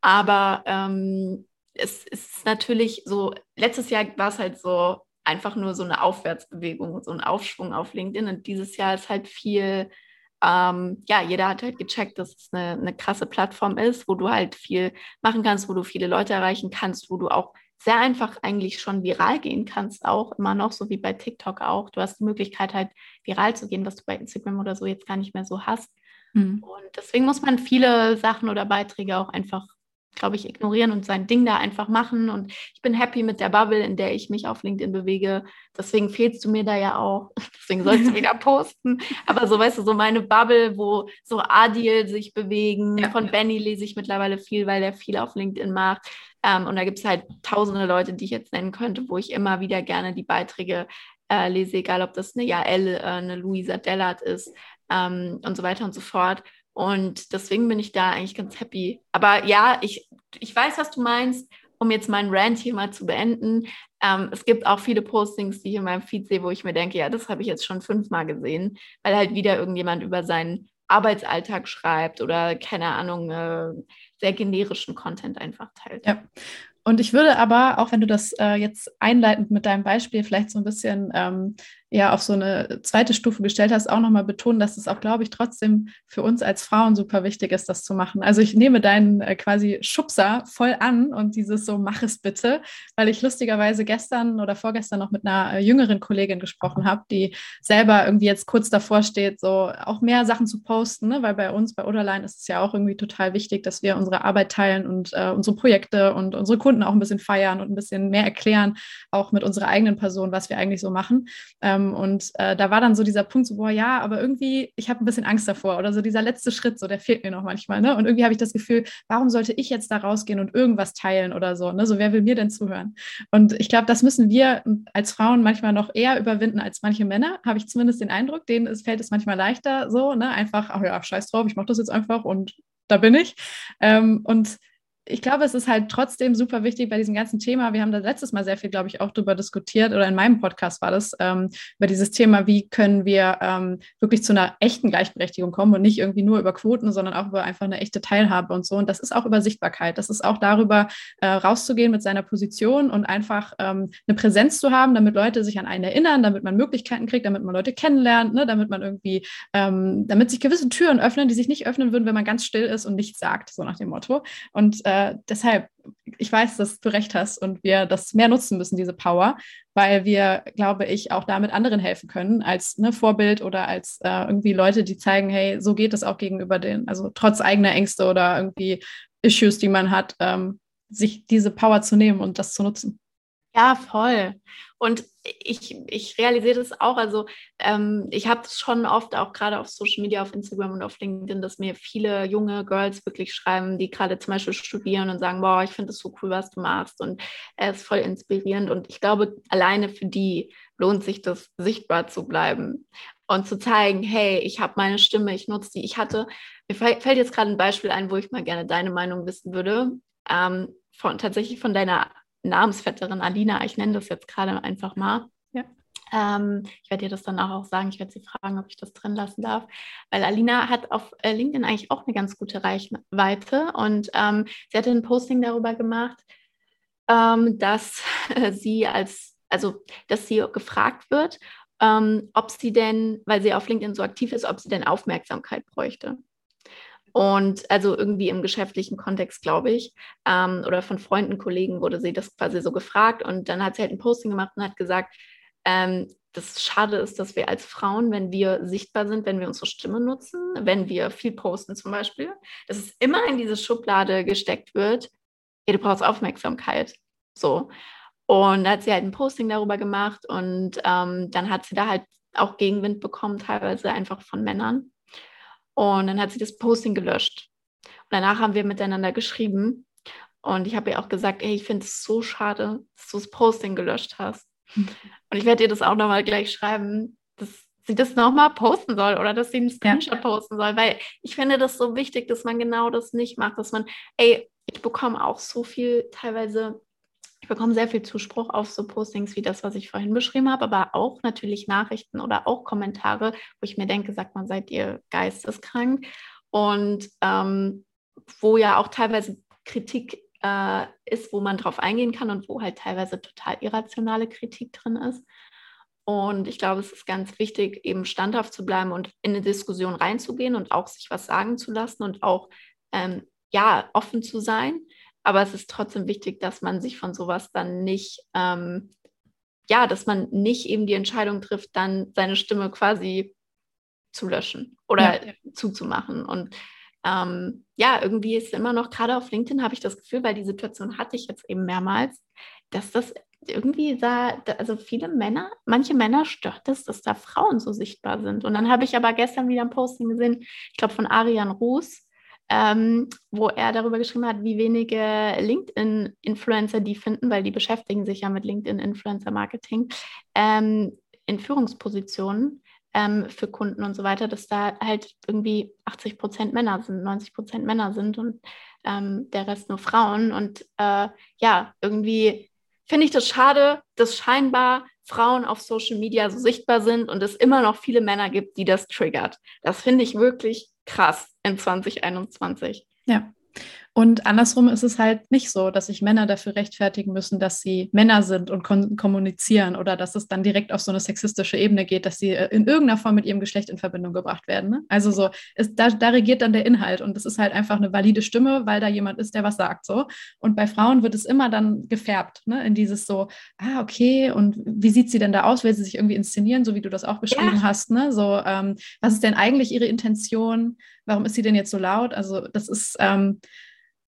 Aber ähm, es ist natürlich so, letztes Jahr war es halt so einfach nur so eine Aufwärtsbewegung, so ein Aufschwung auf LinkedIn. Und dieses Jahr ist halt viel, ähm, ja, jeder hat halt gecheckt, dass es eine, eine krasse Plattform ist, wo du halt viel machen kannst, wo du viele Leute erreichen kannst, wo du auch sehr einfach eigentlich schon viral gehen kannst, auch immer noch, so wie bei TikTok auch. Du hast die Möglichkeit halt viral zu gehen, was du bei Instagram oder so jetzt gar nicht mehr so hast. Mhm. Und deswegen muss man viele Sachen oder Beiträge auch einfach, glaube ich, ignorieren und sein Ding da einfach machen. Und ich bin happy mit der Bubble, in der ich mich auf LinkedIn bewege. Deswegen fehlst du mir da ja auch. Deswegen sollst du wieder posten. Aber so, weißt du, so meine Bubble, wo so Adil sich bewegen. Ja. Von Benny lese ich mittlerweile viel, weil der viel auf LinkedIn macht. Ähm, und da gibt es halt tausende Leute, die ich jetzt nennen könnte, wo ich immer wieder gerne die Beiträge äh, lese, egal ob das eine Jael, äh, eine Luisa Dellert ist ähm, und so weiter und so fort. Und deswegen bin ich da eigentlich ganz happy. Aber ja, ich, ich weiß, was du meinst. Um jetzt meinen Rant hier mal zu beenden. Ähm, es gibt auch viele Postings, die ich in meinem Feed sehe, wo ich mir denke, ja, das habe ich jetzt schon fünfmal gesehen, weil halt wieder irgendjemand über seinen Arbeitsalltag schreibt oder keine Ahnung, äh, sehr generischen Content einfach teilt. Ja. Und ich würde aber, auch wenn du das äh, jetzt einleitend mit deinem Beispiel vielleicht so ein bisschen ähm, ja auf so eine zweite Stufe gestellt hast, auch nochmal betonen, dass es auch, glaube ich, trotzdem für uns als Frauen super wichtig ist, das zu machen. Also ich nehme deinen äh, quasi Schubser voll an und dieses so, mach es bitte, weil ich lustigerweise gestern oder vorgestern noch mit einer äh, jüngeren Kollegin gesprochen habe, die selber irgendwie jetzt kurz davor steht, so auch mehr Sachen zu posten, ne? weil bei uns, bei Oderline ist es ja auch irgendwie total wichtig, dass wir unsere Arbeit teilen und äh, unsere Projekte und unsere Kunden auch ein bisschen feiern und ein bisschen mehr erklären, auch mit unserer eigenen Person, was wir eigentlich so machen. Ähm, ähm, und äh, da war dann so dieser Punkt, so, boah, ja, aber irgendwie, ich habe ein bisschen Angst davor oder so dieser letzte Schritt, so, der fehlt mir noch manchmal. Ne? Und irgendwie habe ich das Gefühl, warum sollte ich jetzt da rausgehen und irgendwas teilen oder so? Ne? So, wer will mir denn zuhören? Und ich glaube, das müssen wir als Frauen manchmal noch eher überwinden als manche Männer, habe ich zumindest den Eindruck. Denen ist, fällt es manchmal leichter, so, ne? einfach, ach ja, scheiß drauf, ich mache das jetzt einfach und da bin ich. Ähm, und ich glaube, es ist halt trotzdem super wichtig bei diesem ganzen Thema. Wir haben da letztes Mal sehr viel, glaube ich, auch darüber diskutiert oder in meinem Podcast war das, ähm, über dieses Thema, wie können wir ähm, wirklich zu einer echten Gleichberechtigung kommen und nicht irgendwie nur über Quoten, sondern auch über einfach eine echte Teilhabe und so. Und das ist auch über Sichtbarkeit. Das ist auch darüber, äh, rauszugehen mit seiner Position und einfach ähm, eine Präsenz zu haben, damit Leute sich an einen erinnern, damit man Möglichkeiten kriegt, damit man Leute kennenlernt, ne, damit man irgendwie, ähm, damit sich gewisse Türen öffnen, die sich nicht öffnen würden, wenn man ganz still ist und nichts sagt, so nach dem Motto. Und äh, deshalb, ich weiß, dass du recht hast und wir das mehr nutzen müssen, diese Power, weil wir, glaube ich, auch damit anderen helfen können, als ne, Vorbild oder als äh, irgendwie Leute, die zeigen, hey, so geht es auch gegenüber den, also trotz eigener Ängste oder irgendwie Issues, die man hat, ähm, sich diese Power zu nehmen und das zu nutzen. Ja, voll. Und ich, ich realisiere das auch. Also ähm, ich habe es schon oft auch gerade auf Social Media, auf Instagram und auf LinkedIn, dass mir viele junge Girls wirklich schreiben, die gerade zum Beispiel studieren und sagen, boah, ich finde es so cool, was du machst und es ist voll inspirierend. Und ich glaube, alleine für die lohnt sich das, sichtbar zu bleiben und zu zeigen, hey, ich habe meine Stimme, ich nutze die. Ich hatte, mir fällt jetzt gerade ein Beispiel ein, wo ich mal gerne deine Meinung wissen würde. Ähm, von, tatsächlich von deiner Namensvetterin Alina, ich nenne das jetzt gerade einfach mal. Ja. Ähm, ich werde dir das dann auch sagen. Ich werde sie fragen, ob ich das drin lassen darf. Weil Alina hat auf äh, LinkedIn eigentlich auch eine ganz gute Reichweite und ähm, sie hatte ein Posting darüber gemacht, ähm, dass äh, sie als, also dass sie gefragt wird, ähm, ob sie denn, weil sie auf LinkedIn so aktiv ist, ob sie denn Aufmerksamkeit bräuchte. Und also irgendwie im geschäftlichen Kontext, glaube ich, ähm, oder von Freunden, Kollegen wurde sie das quasi so gefragt. Und dann hat sie halt ein Posting gemacht und hat gesagt, ähm, das Schade ist, dass wir als Frauen, wenn wir sichtbar sind, wenn wir unsere Stimme nutzen, wenn wir viel posten zum Beispiel, dass es immer in diese Schublade gesteckt wird, hey, du brauchst Aufmerksamkeit. So. Und da hat sie halt ein Posting darüber gemacht und ähm, dann hat sie da halt auch Gegenwind bekommen, teilweise einfach von Männern. Und dann hat sie das Posting gelöscht. Und danach haben wir miteinander geschrieben. Und ich habe ihr auch gesagt, ey, ich finde es so schade, dass du das Posting gelöscht hast. Und ich werde ihr das auch nochmal gleich schreiben, dass sie das nochmal posten soll oder dass sie einen Screenshot ja. posten soll, weil ich finde das so wichtig, dass man genau das nicht macht, dass man, ey, ich bekomme auch so viel teilweise ich bekomme sehr viel Zuspruch auf so Postings wie das, was ich vorhin beschrieben habe, aber auch natürlich Nachrichten oder auch Kommentare, wo ich mir denke, sagt man, seid ihr geisteskrank? Und ähm, wo ja auch teilweise Kritik äh, ist, wo man drauf eingehen kann und wo halt teilweise total irrationale Kritik drin ist. Und ich glaube, es ist ganz wichtig, eben standhaft zu bleiben und in eine Diskussion reinzugehen und auch sich was sagen zu lassen und auch ähm, ja offen zu sein aber es ist trotzdem wichtig, dass man sich von sowas dann nicht, ähm, ja, dass man nicht eben die Entscheidung trifft, dann seine Stimme quasi zu löschen oder ja. zuzumachen. Und ähm, ja, irgendwie ist immer noch, gerade auf LinkedIn habe ich das Gefühl, weil die Situation hatte ich jetzt eben mehrmals, dass das irgendwie da, also viele Männer, manche Männer stört es, dass da Frauen so sichtbar sind. Und dann habe ich aber gestern wieder ein Posting gesehen, ich glaube von Arian Ruß, ähm, wo er darüber geschrieben hat, wie wenige LinkedIn-Influencer die finden, weil die beschäftigen sich ja mit LinkedIn-Influencer-Marketing, ähm, in Führungspositionen ähm, für Kunden und so weiter, dass da halt irgendwie 80 Prozent Männer sind, 90 Prozent Männer sind und ähm, der Rest nur Frauen. Und äh, ja, irgendwie finde ich das schade, dass scheinbar Frauen auf Social Media so sichtbar sind und es immer noch viele Männer gibt, die das triggert. Das finde ich wirklich krass in 2021. Ja. Und andersrum ist es halt nicht so, dass sich Männer dafür rechtfertigen müssen, dass sie Männer sind und kommunizieren oder dass es dann direkt auf so eine sexistische Ebene geht, dass sie äh, in irgendeiner Form mit ihrem Geschlecht in Verbindung gebracht werden. Ne? Also so, ist, da, da regiert dann der Inhalt und es ist halt einfach eine valide Stimme, weil da jemand ist, der was sagt. So. Und bei Frauen wird es immer dann gefärbt, ne? in dieses so, ah, okay, und wie sieht sie denn da aus? Will sie sich irgendwie inszenieren, so wie du das auch beschrieben ja. hast? Ne? So, ähm, was ist denn eigentlich ihre Intention? Warum ist sie denn jetzt so laut? Also, das ist. Ähm,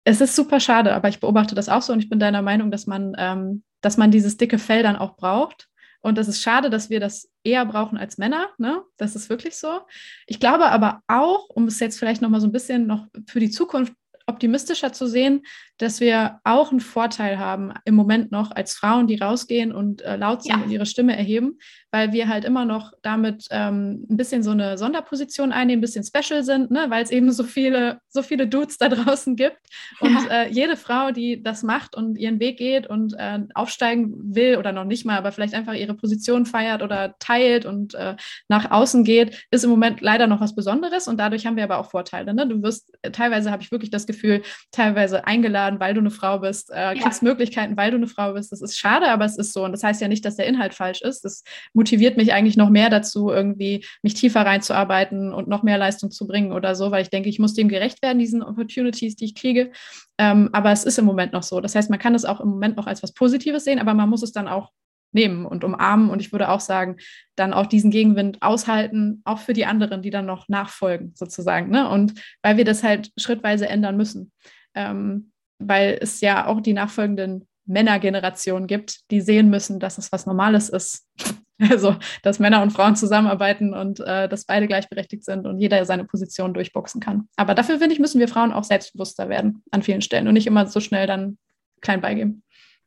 es ist super schade, aber ich beobachte das auch so und ich bin deiner Meinung, dass man, ähm, dass man dieses dicke Fell dann auch braucht. Und es ist schade, dass wir das eher brauchen als Männer. Ne? Das ist wirklich so. Ich glaube aber auch, um es jetzt vielleicht noch mal so ein bisschen noch für die Zukunft optimistischer zu sehen, dass wir auch einen Vorteil haben im Moment noch als Frauen, die rausgehen und äh, laut sind ja. und ihre Stimme erheben, weil wir halt immer noch damit ähm, ein bisschen so eine Sonderposition einnehmen, ein bisschen special sind, ne? weil es eben so viele, so viele Dudes da draußen gibt. Und ja. äh, jede Frau, die das macht und ihren Weg geht und äh, aufsteigen will oder noch nicht mal, aber vielleicht einfach ihre Position feiert oder teilt und äh, nach außen geht, ist im Moment leider noch was Besonderes und dadurch haben wir aber auch Vorteile. Ne? Du wirst, äh, teilweise habe ich wirklich das Gefühl, teilweise eingeladen, eingeladen, weil du eine Frau bist, äh, kriegst ja. Möglichkeiten, weil du eine Frau bist. Das ist schade, aber es ist so. Und das heißt ja nicht, dass der Inhalt falsch ist. Das motiviert mich eigentlich noch mehr dazu, irgendwie mich tiefer reinzuarbeiten und noch mehr Leistung zu bringen oder so, weil ich denke, ich muss dem gerecht werden, diesen Opportunities, die ich kriege. Ähm, aber es ist im Moment noch so. Das heißt, man kann es auch im Moment noch als was Positives sehen, aber man muss es dann auch nehmen und umarmen. Und ich würde auch sagen, dann auch diesen Gegenwind aushalten, auch für die anderen, die dann noch nachfolgen, sozusagen. Ne? Und weil wir das halt schrittweise ändern müssen. Ähm, weil es ja auch die nachfolgenden Männergenerationen gibt, die sehen müssen, dass es was Normales ist. Also, dass Männer und Frauen zusammenarbeiten und äh, dass beide gleichberechtigt sind und jeder seine Position durchboxen kann. Aber dafür, finde ich, müssen wir Frauen auch selbstbewusster werden an vielen Stellen und nicht immer so schnell dann klein beigeben.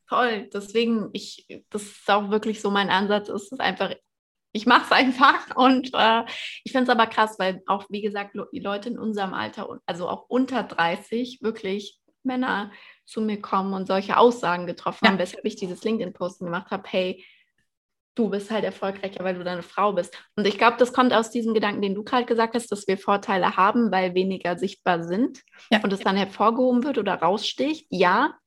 Toll, deswegen, ich, das ist auch wirklich so mein Ansatz, ist es einfach ich mache es einfach und äh, ich finde es aber krass, weil auch, wie gesagt, die Leute in unserem Alter, also auch unter 30, wirklich Männer zu mir kommen und solche Aussagen getroffen ja. haben, weshalb ich dieses LinkedIn-Posten gemacht habe, hey, du bist halt erfolgreicher, weil du deine Frau bist. Und ich glaube, das kommt aus diesem Gedanken, den du gerade gesagt hast, dass wir Vorteile haben, weil weniger sichtbar sind ja. und es dann hervorgehoben wird oder raussticht. Ja,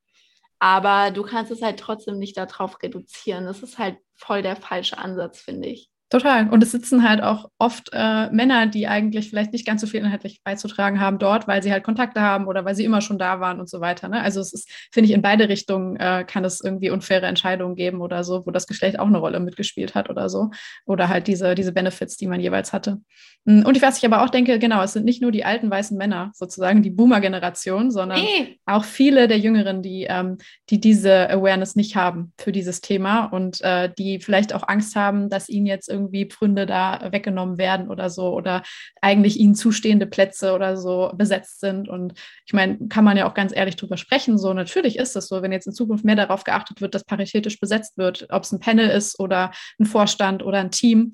aber du kannst es halt trotzdem nicht darauf reduzieren. Das ist halt voll der falsche Ansatz, finde ich. Total. Und es sitzen halt auch oft äh, Männer, die eigentlich vielleicht nicht ganz so viel inhaltlich beizutragen haben dort, weil sie halt Kontakte haben oder weil sie immer schon da waren und so weiter. Ne? Also es ist, finde ich, in beide Richtungen äh, kann es irgendwie unfaire Entscheidungen geben oder so, wo das Geschlecht auch eine Rolle mitgespielt hat oder so. Oder halt diese, diese Benefits, die man jeweils hatte. Hm, und ich, was ich aber auch denke, genau, es sind nicht nur die alten weißen Männer, sozusagen die Boomer-Generation, sondern nee. auch viele der Jüngeren, die, ähm, die diese Awareness nicht haben für dieses Thema und äh, die vielleicht auch Angst haben, dass ihnen jetzt irgendwie Pfründe da weggenommen werden oder so oder eigentlich ihnen zustehende Plätze oder so besetzt sind. Und ich meine, kann man ja auch ganz ehrlich drüber sprechen. So, natürlich ist es so, wenn jetzt in Zukunft mehr darauf geachtet wird, dass paritätisch besetzt wird, ob es ein Panel ist oder ein Vorstand oder ein Team,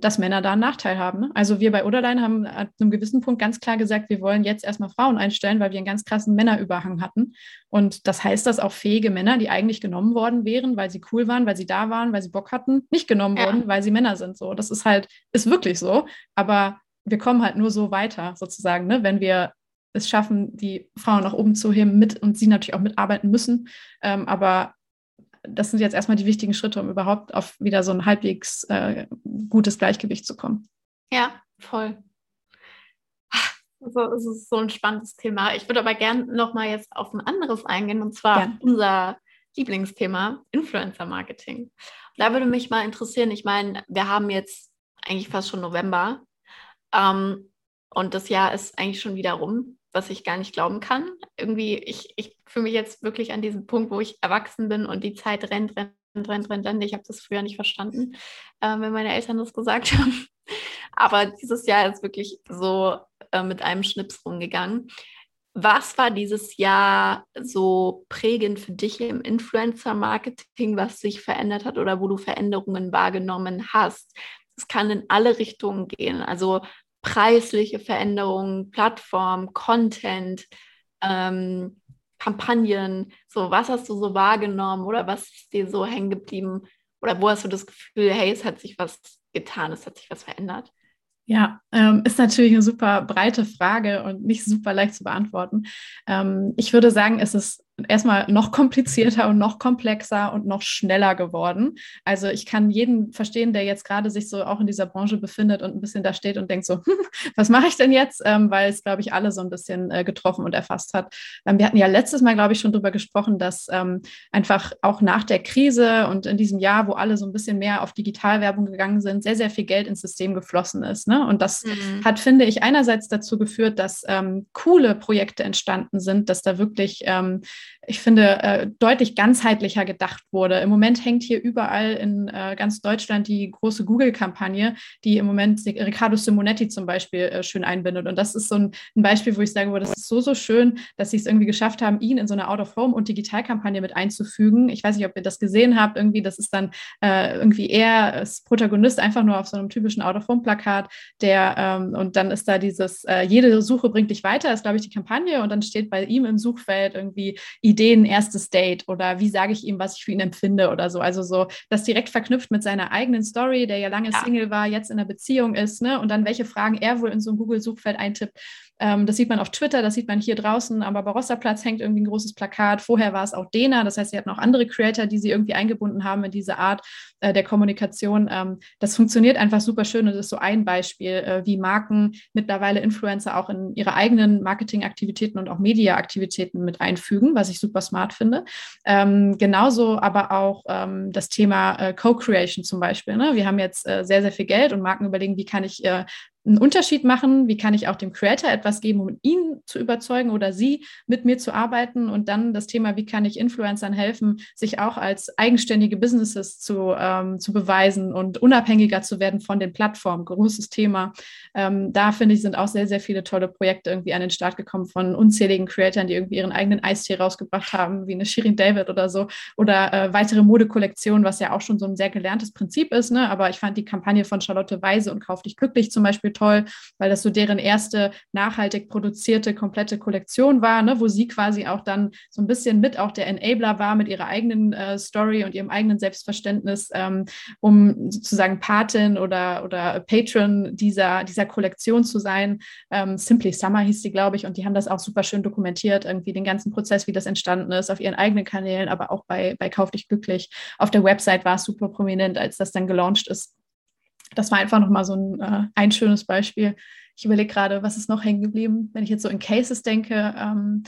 dass Männer da einen Nachteil haben. Ne? Also wir bei Oderlein haben an einem gewissen Punkt ganz klar gesagt, wir wollen jetzt erstmal Frauen einstellen, weil wir einen ganz krassen Männerüberhang hatten. Und das heißt, dass auch fähige Männer, die eigentlich genommen worden wären, weil sie cool waren, weil sie da waren, weil sie Bock hatten, nicht genommen ja. wurden, weil sie Männer sind. So, das ist halt, ist wirklich so. Aber wir kommen halt nur so weiter, sozusagen, ne? wenn wir es schaffen, die Frauen nach oben zu heben mit und sie natürlich auch mitarbeiten müssen. Ähm, aber das sind jetzt erstmal die wichtigen Schritte, um überhaupt auf wieder so ein halbwegs äh, gutes Gleichgewicht zu kommen. Ja, voll. Also, es ist so ein spannendes Thema. Ich würde aber gerne noch mal jetzt auf ein anderes eingehen, und zwar ja. unser Lieblingsthema, Influencer-Marketing. Da würde mich mal interessieren, ich meine, wir haben jetzt eigentlich fast schon November ähm, und das Jahr ist eigentlich schon wieder rum was ich gar nicht glauben kann. Irgendwie, ich, ich fühle mich jetzt wirklich an diesem Punkt, wo ich erwachsen bin und die Zeit rennt, rennt, rennt, rennt, rennt. Ich habe das früher nicht verstanden, äh, wenn meine Eltern das gesagt haben. Aber dieses Jahr ist wirklich so äh, mit einem Schnips rumgegangen. Was war dieses Jahr so prägend für dich im Influencer-Marketing, was sich verändert hat oder wo du Veränderungen wahrgenommen hast? Es kann in alle Richtungen gehen. Also preisliche Veränderungen, Plattform, Content, ähm, Kampagnen, so was hast du so wahrgenommen oder was ist dir so hängen geblieben oder wo hast du das Gefühl, hey, es hat sich was getan, es hat sich was verändert? Ja, ähm, ist natürlich eine super breite Frage und nicht super leicht zu beantworten. Ähm, ich würde sagen, es ist erstmal noch komplizierter und noch komplexer und noch schneller geworden. Also ich kann jeden verstehen, der jetzt gerade sich so auch in dieser Branche befindet und ein bisschen da steht und denkt so, hm, was mache ich denn jetzt? Ähm, weil es, glaube ich, alle so ein bisschen äh, getroffen und erfasst hat. Ähm, wir hatten ja letztes Mal, glaube ich, schon darüber gesprochen, dass ähm, einfach auch nach der Krise und in diesem Jahr, wo alle so ein bisschen mehr auf Digitalwerbung gegangen sind, sehr, sehr viel Geld ins System geflossen ist. Ne? Und das mhm. hat, finde ich, einerseits dazu geführt, dass ähm, coole Projekte entstanden sind, dass da wirklich ähm, ich finde, äh, deutlich ganzheitlicher gedacht wurde. Im Moment hängt hier überall in äh, ganz Deutschland die große Google-Kampagne, die im Moment Riccardo Simonetti zum Beispiel äh, schön einbindet. Und das ist so ein, ein, Beispiel, wo ich sage, das ist so, so schön, dass sie es irgendwie geschafft haben, ihn in so eine Out-of-Home- und Digitalkampagne mit einzufügen. Ich weiß nicht, ob ihr das gesehen habt. Irgendwie, das ist dann äh, irgendwie er als Protagonist einfach nur auf so einem typischen Out-of-Home-Plakat, der ähm, und dann ist da dieses, äh, jede Suche bringt dich weiter, ist, glaube ich, die Kampagne. Und dann steht bei ihm im Suchfeld irgendwie Ideen, erstes Date oder wie sage ich ihm, was ich für ihn empfinde oder so. Also so das direkt verknüpft mit seiner eigenen Story, der ja lange ja. Single war, jetzt in einer Beziehung ist, ne? Und dann welche Fragen er wohl in so ein Google-Suchfeld eintippt. Ähm, das sieht man auf Twitter, das sieht man hier draußen, am Barbarossa-Platz hängt irgendwie ein großes Plakat. Vorher war es auch Dena, das heißt, sie hatten auch andere Creator, die sie irgendwie eingebunden haben in diese Art äh, der Kommunikation. Ähm, das funktioniert einfach super schön und ist so ein Beispiel, äh, wie Marken mittlerweile Influencer auch in ihre eigenen Marketingaktivitäten und auch Media-Aktivitäten mit einfügen, was ich super smart finde. Ähm, genauso aber auch ähm, das Thema äh, Co-Creation zum Beispiel. Ne? Wir haben jetzt äh, sehr, sehr viel Geld und Marken überlegen, wie kann ich äh, einen Unterschied machen? Wie kann ich auch dem Creator etwas geben, um ihn zu überzeugen oder sie mit mir zu arbeiten? Und dann das Thema, wie kann ich Influencern helfen, sich auch als eigenständige Businesses zu, ähm, zu beweisen und unabhängiger zu werden von den Plattformen? Großes Thema. Ähm, da finde ich, sind auch sehr, sehr viele tolle Projekte irgendwie an den Start gekommen von unzähligen Creatoren, die irgendwie ihren eigenen Eistee rausgebracht haben, wie eine Shirin David oder so. Oder äh, weitere Modekollektionen, was ja auch schon so ein sehr gelerntes Prinzip ist. Ne? Aber ich fand die Kampagne von Charlotte Weise und Kauf dich glücklich zum Beispiel toll, weil das so deren erste nachhaltig produzierte komplette Kollektion war, ne, wo sie quasi auch dann so ein bisschen mit auch der Enabler war mit ihrer eigenen äh, Story und ihrem eigenen Selbstverständnis, ähm, um sozusagen Patin oder, oder Patron dieser, dieser Kollektion zu sein. Ähm, Simply Summer hieß sie, glaube ich, und die haben das auch super schön dokumentiert, irgendwie den ganzen Prozess, wie das entstanden ist, auf ihren eigenen Kanälen, aber auch bei, bei Kauf dich glücklich. Auf der Website war es super prominent, als das dann gelauncht ist. Das war einfach nochmal so ein, äh, ein schönes Beispiel. Ich überlege gerade, was ist noch hängen geblieben, wenn ich jetzt so in Cases denke. Ähm,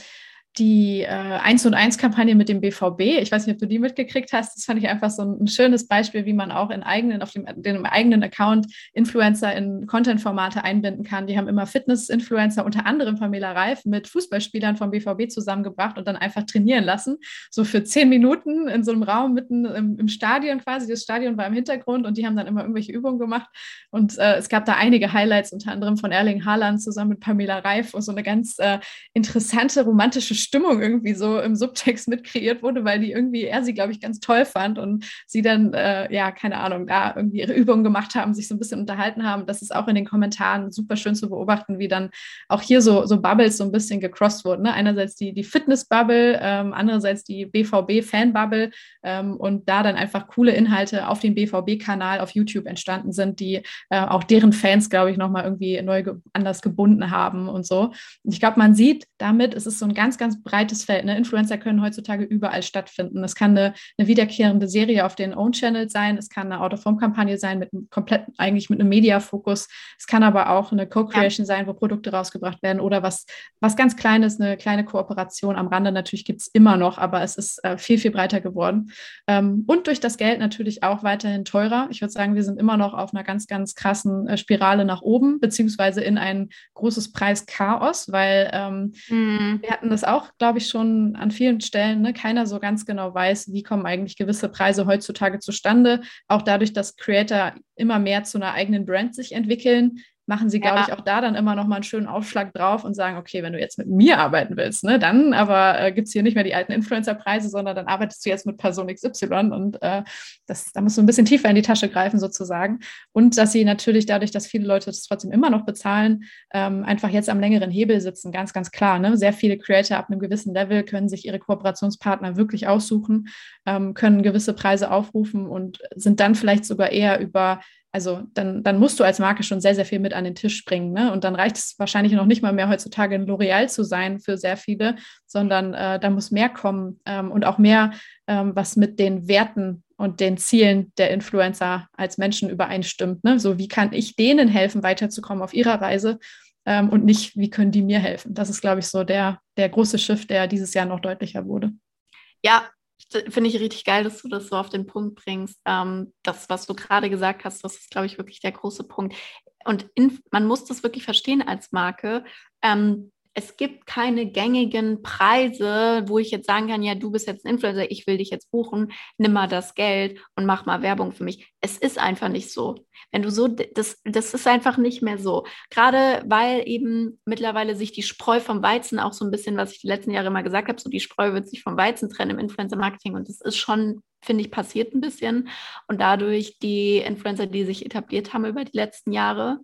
die äh, 1 und 1 Kampagne mit dem BVB. Ich weiß nicht, ob du die mitgekriegt hast. Das fand ich einfach so ein, ein schönes Beispiel, wie man auch in eigenen, auf dem, dem eigenen Account Influencer in Content-Formate einbinden kann. Die haben immer Fitness-Influencer, unter anderem Pamela Reif, mit Fußballspielern vom BVB zusammengebracht und dann einfach trainieren lassen. So für zehn Minuten in so einem Raum mitten im, im Stadion quasi. Das Stadion war im Hintergrund und die haben dann immer irgendwelche Übungen gemacht. Und äh, es gab da einige Highlights, unter anderem von Erling Haaland zusammen mit Pamela Reif und so eine ganz äh, interessante, romantische Stimmung irgendwie so im Subtext mitkreiert wurde, weil die irgendwie, er sie, glaube ich, ganz toll fand und sie dann, äh, ja, keine Ahnung, da irgendwie ihre Übungen gemacht haben, sich so ein bisschen unterhalten haben. Das ist auch in den Kommentaren super schön zu beobachten, wie dann auch hier so, so Bubbles so ein bisschen gecrossed wurden. Ne? Einerseits die, die Fitness-Bubble, ähm, andererseits die BVB-Fan-Bubble ähm, und da dann einfach coole Inhalte auf dem BVB-Kanal auf YouTube entstanden sind, die äh, auch deren Fans, glaube ich, nochmal irgendwie neu ge anders gebunden haben und so. Und ich glaube, man sieht damit, es ist so ein ganz, ganz ganz breites Feld. Ne? Influencer können heutzutage überall stattfinden. Es kann eine, eine wiederkehrende Serie auf den Own-Channels sein, es kann eine Out-of-Home-Kampagne sein mit einem komplett, eigentlich mit einem Media-Fokus. Es kann aber auch eine Co-Creation ja. sein, wo Produkte rausgebracht werden oder was, was ganz Kleines, eine kleine Kooperation am Rande. Natürlich gibt es immer noch, aber es ist äh, viel, viel breiter geworden. Ähm, und durch das Geld natürlich auch weiterhin teurer. Ich würde sagen, wir sind immer noch auf einer ganz, ganz krassen äh, Spirale nach oben, beziehungsweise in ein großes Preischaos, weil ähm, mhm. wir hatten das auch auch, glaube ich, schon an vielen Stellen, ne, keiner so ganz genau weiß, wie kommen eigentlich gewisse Preise heutzutage zustande. Auch dadurch, dass Creator immer mehr zu einer eigenen Brand sich entwickeln, machen sie, glaube ja. ich, auch da dann immer noch mal einen schönen Aufschlag drauf und sagen, okay, wenn du jetzt mit mir arbeiten willst, ne, dann aber äh, gibt es hier nicht mehr die alten Influencer-Preise, sondern dann arbeitest du jetzt mit Person XY und äh, das, da musst du ein bisschen tiefer in die Tasche greifen sozusagen. Und dass sie natürlich dadurch, dass viele Leute das trotzdem immer noch bezahlen, ähm, einfach jetzt am längeren Hebel sitzen, ganz, ganz klar. Ne? Sehr viele Creator ab einem gewissen Level können sich ihre Kooperationspartner wirklich aussuchen, ähm, können gewisse Preise aufrufen und sind dann vielleicht sogar eher über also dann, dann musst du als Marke schon sehr, sehr viel mit an den Tisch bringen. Ne? Und dann reicht es wahrscheinlich noch nicht mal mehr heutzutage ein L'Oreal zu sein für sehr viele, sondern äh, da muss mehr kommen ähm, und auch mehr, ähm, was mit den Werten und den Zielen der Influencer als Menschen übereinstimmt. Ne? So, wie kann ich denen helfen, weiterzukommen auf ihrer Reise ähm, und nicht, wie können die mir helfen? Das ist, glaube ich, so der, der große Shift, der dieses Jahr noch deutlicher wurde. Ja, finde ich richtig geil, dass du das so auf den Punkt bringst. Ähm, das, was du gerade gesagt hast, das ist, glaube ich, wirklich der große Punkt. Und in, man muss das wirklich verstehen als Marke. Ähm, es gibt keine gängigen Preise, wo ich jetzt sagen kann, ja, du bist jetzt ein Influencer, ich will dich jetzt buchen, nimm mal das Geld und mach mal Werbung für mich. Es ist einfach nicht so. Wenn du so, das, das ist einfach nicht mehr so. Gerade weil eben mittlerweile sich die Spreu vom Weizen auch so ein bisschen, was ich die letzten Jahre immer gesagt habe, so die Spreu wird sich vom Weizen trennen im Influencer-Marketing und das ist schon finde ich, passiert ein bisschen. Und dadurch die Influencer, die sich etabliert haben über die letzten Jahre,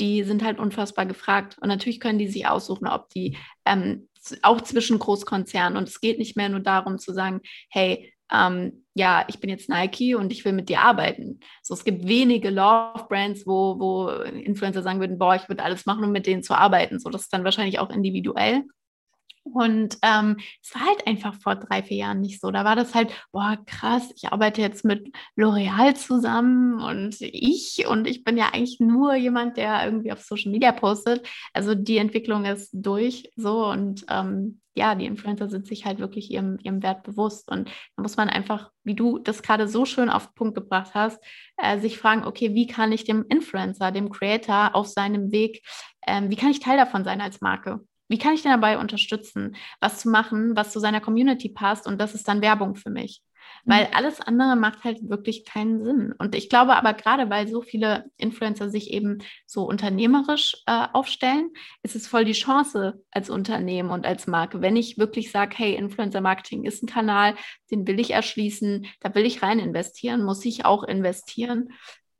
die sind halt unfassbar gefragt. Und natürlich können die sich aussuchen, ob die ähm, auch zwischen Großkonzernen. Und es geht nicht mehr nur darum zu sagen, hey, ähm, ja, ich bin jetzt Nike und ich will mit dir arbeiten. So, es gibt wenige Love-Brands, wo, wo Influencer sagen würden, boah, ich würde alles machen, um mit denen zu arbeiten. So, das ist dann wahrscheinlich auch individuell. Und ähm, es war halt einfach vor drei, vier Jahren nicht so. Da war das halt, boah, krass, ich arbeite jetzt mit L'Oreal zusammen und ich und ich bin ja eigentlich nur jemand, der irgendwie auf Social Media postet. Also die Entwicklung ist durch so und ähm, ja, die Influencer sind sich halt wirklich ihrem, ihrem Wert bewusst. Und da muss man einfach, wie du das gerade so schön auf den Punkt gebracht hast, äh, sich fragen, okay, wie kann ich dem Influencer, dem Creator auf seinem Weg, äh, wie kann ich Teil davon sein als Marke? Wie kann ich denn dabei unterstützen, was zu machen, was zu seiner Community passt? Und das ist dann Werbung für mich. Weil mhm. alles andere macht halt wirklich keinen Sinn. Und ich glaube aber gerade, weil so viele Influencer sich eben so unternehmerisch äh, aufstellen, ist es voll die Chance als Unternehmen und als Marke. Wenn ich wirklich sage, hey, Influencer Marketing ist ein Kanal, den will ich erschließen, da will ich rein investieren, muss ich auch investieren,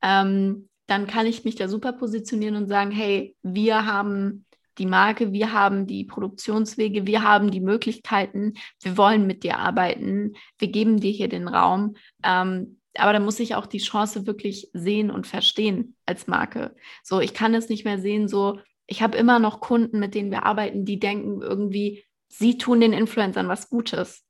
ähm, dann kann ich mich da super positionieren und sagen, hey, wir haben die Marke, wir haben die Produktionswege, wir haben die Möglichkeiten, wir wollen mit dir arbeiten, wir geben dir hier den Raum. Ähm, aber da muss ich auch die Chance wirklich sehen und verstehen als Marke. So, ich kann es nicht mehr sehen, so, ich habe immer noch Kunden, mit denen wir arbeiten, die denken irgendwie, sie tun den Influencern was Gutes.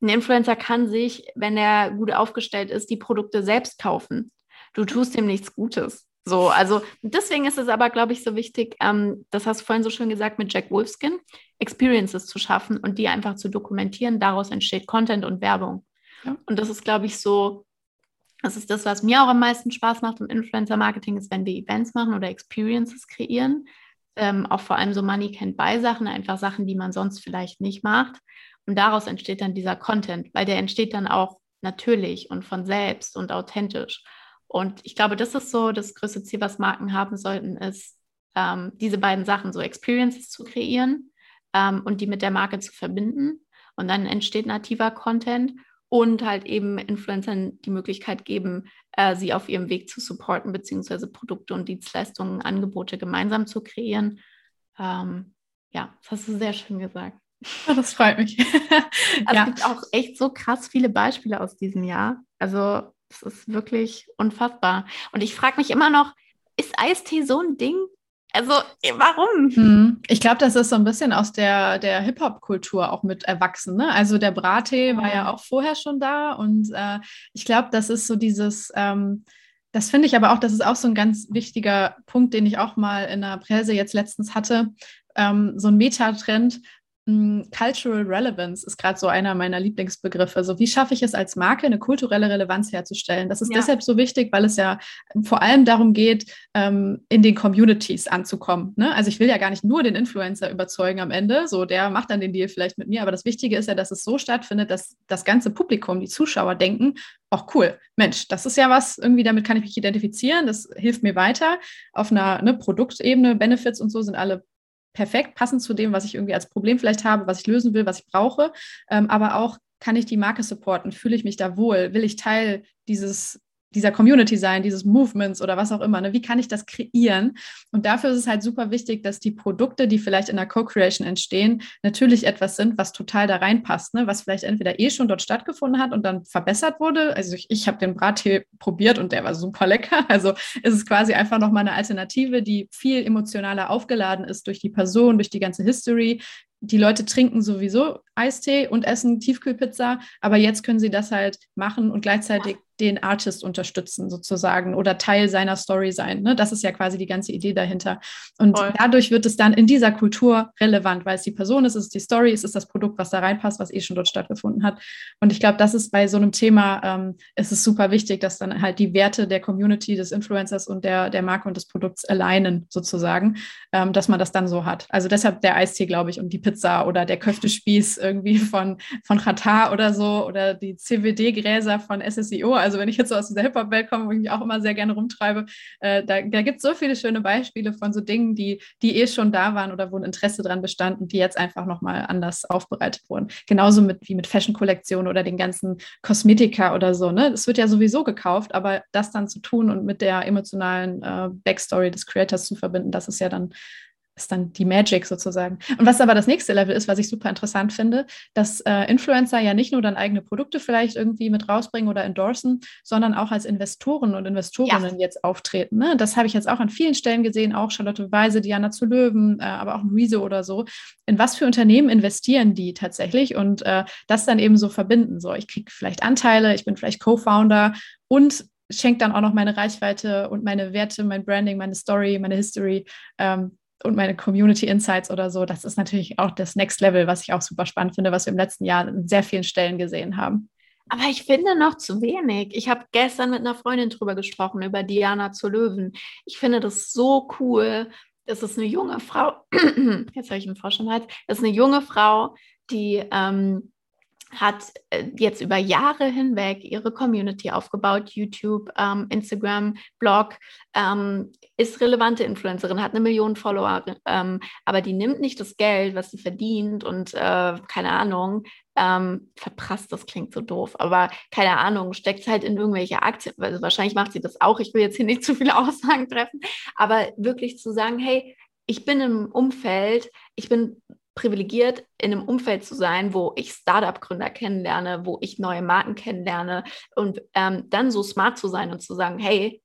Ein Influencer kann sich, wenn er gut aufgestellt ist, die Produkte selbst kaufen. du tust dem nichts Gutes. So, also deswegen ist es aber, glaube ich, so wichtig, ähm, das hast du vorhin so schön gesagt mit Jack Wolfskin, Experiences zu schaffen und die einfach zu dokumentieren. Daraus entsteht Content und Werbung. Ja. Und das ist, glaube ich, so, das ist das, was mir auch am meisten Spaß macht im Influencer-Marketing, ist, wenn wir Events machen oder Experiences kreieren. Ähm, auch vor allem so Money Can't Buy Sachen, einfach Sachen, die man sonst vielleicht nicht macht. Und daraus entsteht dann dieser Content, weil der entsteht dann auch natürlich und von selbst und authentisch. Und ich glaube, das ist so das größte Ziel, was Marken haben sollten, ist, ähm, diese beiden Sachen, so Experiences zu kreieren ähm, und die mit der Marke zu verbinden. Und dann entsteht nativer Content und halt eben Influencern die Möglichkeit geben, äh, sie auf ihrem Weg zu supporten, beziehungsweise Produkte und Dienstleistungen, Angebote gemeinsam zu kreieren. Ähm, ja, das hast du sehr schön gesagt. Das freut mich. also ja. Es gibt auch echt so krass viele Beispiele aus diesem Jahr. Also das ist wirklich unfassbar. Und ich frage mich immer noch, ist Eistee so ein Ding? Also, warum? Hm, ich glaube, das ist so ein bisschen aus der, der Hip-Hop-Kultur auch mit erwachsen. Ne? Also, der Brattee war ja auch vorher schon da. Und äh, ich glaube, das ist so dieses. Ähm, das finde ich aber auch, das ist auch so ein ganz wichtiger Punkt, den ich auch mal in der Presse jetzt letztens hatte. Ähm, so ein Metatrend, Cultural Relevance ist gerade so einer meiner Lieblingsbegriffe. Also wie schaffe ich es als Marke, eine kulturelle Relevanz herzustellen? Das ist ja. deshalb so wichtig, weil es ja vor allem darum geht, ähm, in den Communities anzukommen. Ne? Also ich will ja gar nicht nur den Influencer überzeugen am Ende, so der macht dann den Deal vielleicht mit mir, aber das Wichtige ist ja, dass es so stattfindet, dass das ganze Publikum, die Zuschauer denken, auch cool, Mensch, das ist ja was, irgendwie damit kann ich mich identifizieren, das hilft mir weiter auf einer ne, Produktebene, Benefits und so sind alle perfekt, passend zu dem, was ich irgendwie als Problem vielleicht habe, was ich lösen will, was ich brauche. Ähm, aber auch, kann ich die Marke supporten? Fühle ich mich da wohl? Will ich Teil dieses dieser Community sein, dieses Movements oder was auch immer. Ne? Wie kann ich das kreieren? Und dafür ist es halt super wichtig, dass die Produkte, die vielleicht in der Co-Creation entstehen, natürlich etwas sind, was total da reinpasst, ne? was vielleicht entweder eh schon dort stattgefunden hat und dann verbessert wurde. Also ich, ich habe den Brattee probiert und der war super lecker. Also ist es quasi einfach nochmal eine Alternative, die viel emotionaler aufgeladen ist durch die Person, durch die ganze History, die Leute trinken sowieso Eistee und essen Tiefkühlpizza, aber jetzt können sie das halt machen und gleichzeitig den Artist unterstützen sozusagen oder Teil seiner Story sein. Ne? Das ist ja quasi die ganze Idee dahinter. Und Voll. dadurch wird es dann in dieser Kultur relevant, weil es die Person ist, es ist die Story, es ist das Produkt, was da reinpasst, was eh schon dort stattgefunden hat. Und ich glaube, das ist bei so einem Thema, ähm, es ist super wichtig, dass dann halt die Werte der Community, des Influencers und der, der Marke und des Produkts alignen sozusagen, ähm, dass man das dann so hat. Also deshalb der Eistee, glaube ich, und die Pizza oder der Köftespieß irgendwie von, von Qatar oder so oder die CWD-Gräser von SSIO. Also wenn ich jetzt so aus dieser Hip-Hop-Welt komme, wo ich mich auch immer sehr gerne rumtreibe, äh, da, da gibt es so viele schöne Beispiele von so Dingen, die, die eh schon da waren oder wo ein Interesse dran bestand und die jetzt einfach nochmal anders aufbereitet wurden. Genauso mit, wie mit Fashion-Kollektionen oder den ganzen Kosmetika oder so. Ne? Wird ja sowieso gekauft, aber das dann zu tun und mit der emotionalen äh, Backstory des Creators zu verbinden, das ist ja dann ist dann die Magic sozusagen. Und was aber das nächste Level ist, was ich super interessant finde, dass äh, Influencer ja nicht nur dann eigene Produkte vielleicht irgendwie mit rausbringen oder endorsen, sondern auch als Investoren und Investorinnen ja. jetzt auftreten. Ne? Das habe ich jetzt auch an vielen Stellen gesehen, auch Charlotte Weise, Diana zu Löwen, äh, aber auch Riese oder so. In was für Unternehmen investieren die tatsächlich und äh, das dann eben so verbinden. So, ich kriege vielleicht Anteile, ich bin vielleicht Co-Founder und schenke dann auch noch meine Reichweite und meine Werte, mein Branding, meine Story, meine History ähm, und meine Community Insights oder so, das ist natürlich auch das Next Level, was ich auch super spannend finde, was wir im letzten Jahr in sehr vielen Stellen gesehen haben. Aber ich finde noch zu wenig. Ich habe gestern mit einer Freundin drüber gesprochen, über Diana zu Löwen. Ich finde das so cool. Das ist eine junge Frau. Jetzt habe ich einen Frosch im. Das ist eine junge Frau, die ähm, hat äh, jetzt über Jahre hinweg ihre Community aufgebaut, YouTube, ähm, Instagram, Blog, ähm, ist relevante Influencerin, hat eine Million Follower, ähm, aber die nimmt nicht das Geld, was sie verdient und äh, keine Ahnung, ähm, verprasst, das klingt so doof, aber keine Ahnung, steckt es halt in irgendwelche Aktien, also wahrscheinlich macht sie das auch, ich will jetzt hier nicht zu viele Aussagen treffen, aber wirklich zu sagen, hey, ich bin im Umfeld, ich bin privilegiert, in einem Umfeld zu sein, wo ich Startup-Gründer kennenlerne, wo ich neue Marken kennenlerne und ähm, dann so smart zu sein und zu sagen, hey,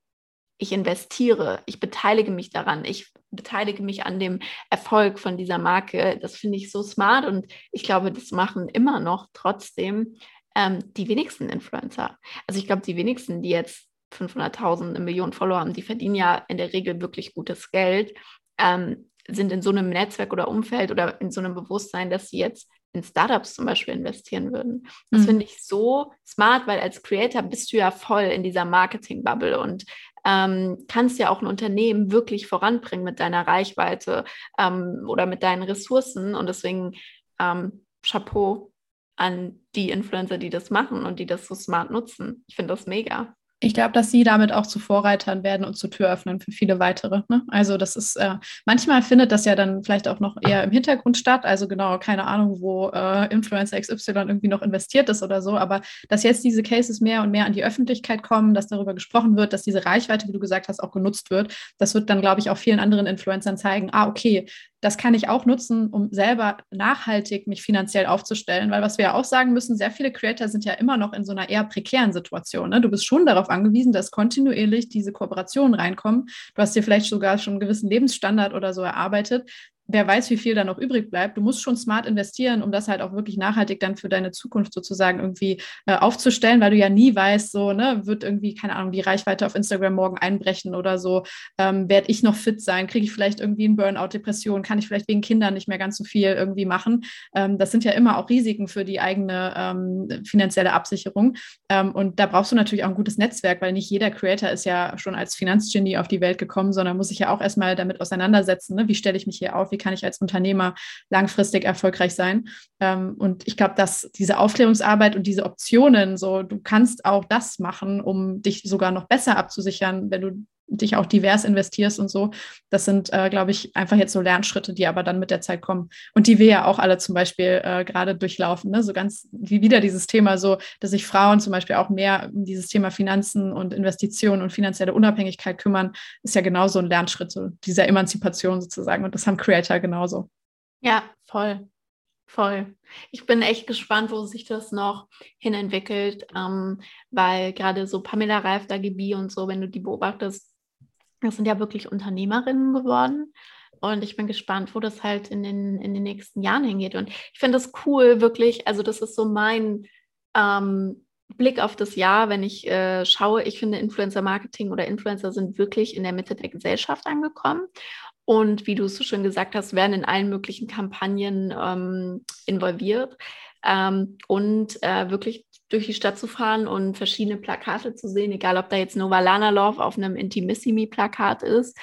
ich investiere, ich beteilige mich daran, ich beteilige mich an dem Erfolg von dieser Marke. Das finde ich so smart und ich glaube, das machen immer noch trotzdem ähm, die wenigsten Influencer. Also ich glaube, die wenigsten, die jetzt 500.000, eine Million Follower haben, die verdienen ja in der Regel wirklich gutes Geld, ähm, sind in so einem Netzwerk oder Umfeld oder in so einem Bewusstsein, dass sie jetzt in Startups zum Beispiel investieren würden. Das mhm. finde ich so smart, weil als Creator bist du ja voll in dieser Marketing-Bubble und ähm, kannst ja auch ein Unternehmen wirklich voranbringen mit deiner Reichweite ähm, oder mit deinen Ressourcen. Und deswegen ähm, Chapeau an die Influencer, die das machen und die das so smart nutzen. Ich finde das mega ich glaube, dass sie damit auch zu Vorreitern werden und zur Tür öffnen für viele weitere. Ne? Also das ist, äh, manchmal findet das ja dann vielleicht auch noch eher im Hintergrund statt. Also genau, keine Ahnung, wo äh, Influencer XY irgendwie noch investiert ist oder so. Aber dass jetzt diese Cases mehr und mehr an die Öffentlichkeit kommen, dass darüber gesprochen wird, dass diese Reichweite, wie du gesagt hast, auch genutzt wird, das wird dann, glaube ich, auch vielen anderen Influencern zeigen, ah, okay, das kann ich auch nutzen, um selber nachhaltig mich finanziell aufzustellen. Weil was wir ja auch sagen müssen, sehr viele Creator sind ja immer noch in so einer eher prekären Situation. Ne? Du bist schon darauf angewiesen, dass kontinuierlich diese Kooperationen reinkommen. Du hast dir vielleicht sogar schon einen gewissen Lebensstandard oder so erarbeitet wer weiß, wie viel da noch übrig bleibt. Du musst schon smart investieren, um das halt auch wirklich nachhaltig dann für deine Zukunft sozusagen irgendwie äh, aufzustellen, weil du ja nie weißt, so, ne, wird irgendwie, keine Ahnung, die Reichweite auf Instagram morgen einbrechen oder so, ähm, werde ich noch fit sein, kriege ich vielleicht irgendwie einen Burnout, Depression, kann ich vielleicht wegen Kindern nicht mehr ganz so viel irgendwie machen. Ähm, das sind ja immer auch Risiken für die eigene ähm, finanzielle Absicherung. Ähm, und da brauchst du natürlich auch ein gutes Netzwerk, weil nicht jeder Creator ist ja schon als Finanzgenie auf die Welt gekommen, sondern muss sich ja auch erstmal damit auseinandersetzen, ne? wie stelle ich mich hier auf, wie kann ich als Unternehmer langfristig erfolgreich sein. Ähm, und ich glaube, dass diese Aufklärungsarbeit und diese Optionen, so du kannst auch das machen, um dich sogar noch besser abzusichern, wenn du dich auch divers investierst und so. Das sind, äh, glaube ich, einfach jetzt so Lernschritte, die aber dann mit der Zeit kommen und die wir ja auch alle zum Beispiel äh, gerade durchlaufen. Ne? So ganz wie wieder dieses Thema, so dass sich Frauen zum Beispiel auch mehr um dieses Thema Finanzen und Investitionen und finanzielle Unabhängigkeit kümmern, ist ja genauso ein Lernschritt so dieser Emanzipation sozusagen. Und das haben Creator genauso. Ja, voll. Voll. Ich bin echt gespannt, wo sich das noch hinentwickelt, ähm, weil gerade so Pamela Reif, Dagibi und so, wenn du die beobachtest, das sind ja wirklich Unternehmerinnen geworden. Und ich bin gespannt, wo das halt in den, in den nächsten Jahren hingeht. Und ich finde das cool, wirklich. Also, das ist so mein ähm, Blick auf das Jahr, wenn ich äh, schaue. Ich finde, Influencer-Marketing oder Influencer sind wirklich in der Mitte der Gesellschaft angekommen. Und wie du es so schön gesagt hast, werden in allen möglichen Kampagnen ähm, involviert. Ähm, und äh, wirklich durch die Stadt zu fahren und verschiedene Plakate zu sehen, egal ob da jetzt Novalana Love auf einem Intimissimi-Plakat ist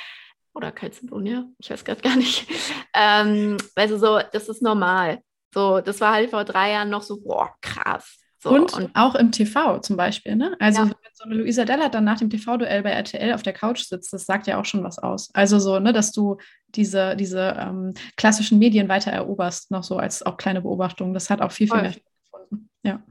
oder Calcedonia, ich weiß gerade gar nicht. Ähm, also so, das ist normal. So, das war halt vor drei Jahren noch so, boah, krass. So, und, und, auch im TV zum Beispiel, ne? Also ja. wenn so eine Luisa Dellert dann nach dem TV-Duell bei RTL auf der Couch sitzt, das sagt ja auch schon was aus. Also so, ne, dass du diese, diese ähm, klassischen Medien weiter eroberst, noch so als auch kleine Beobachtung. Das hat auch viel, viel Voll. mehr stattgefunden. Ja.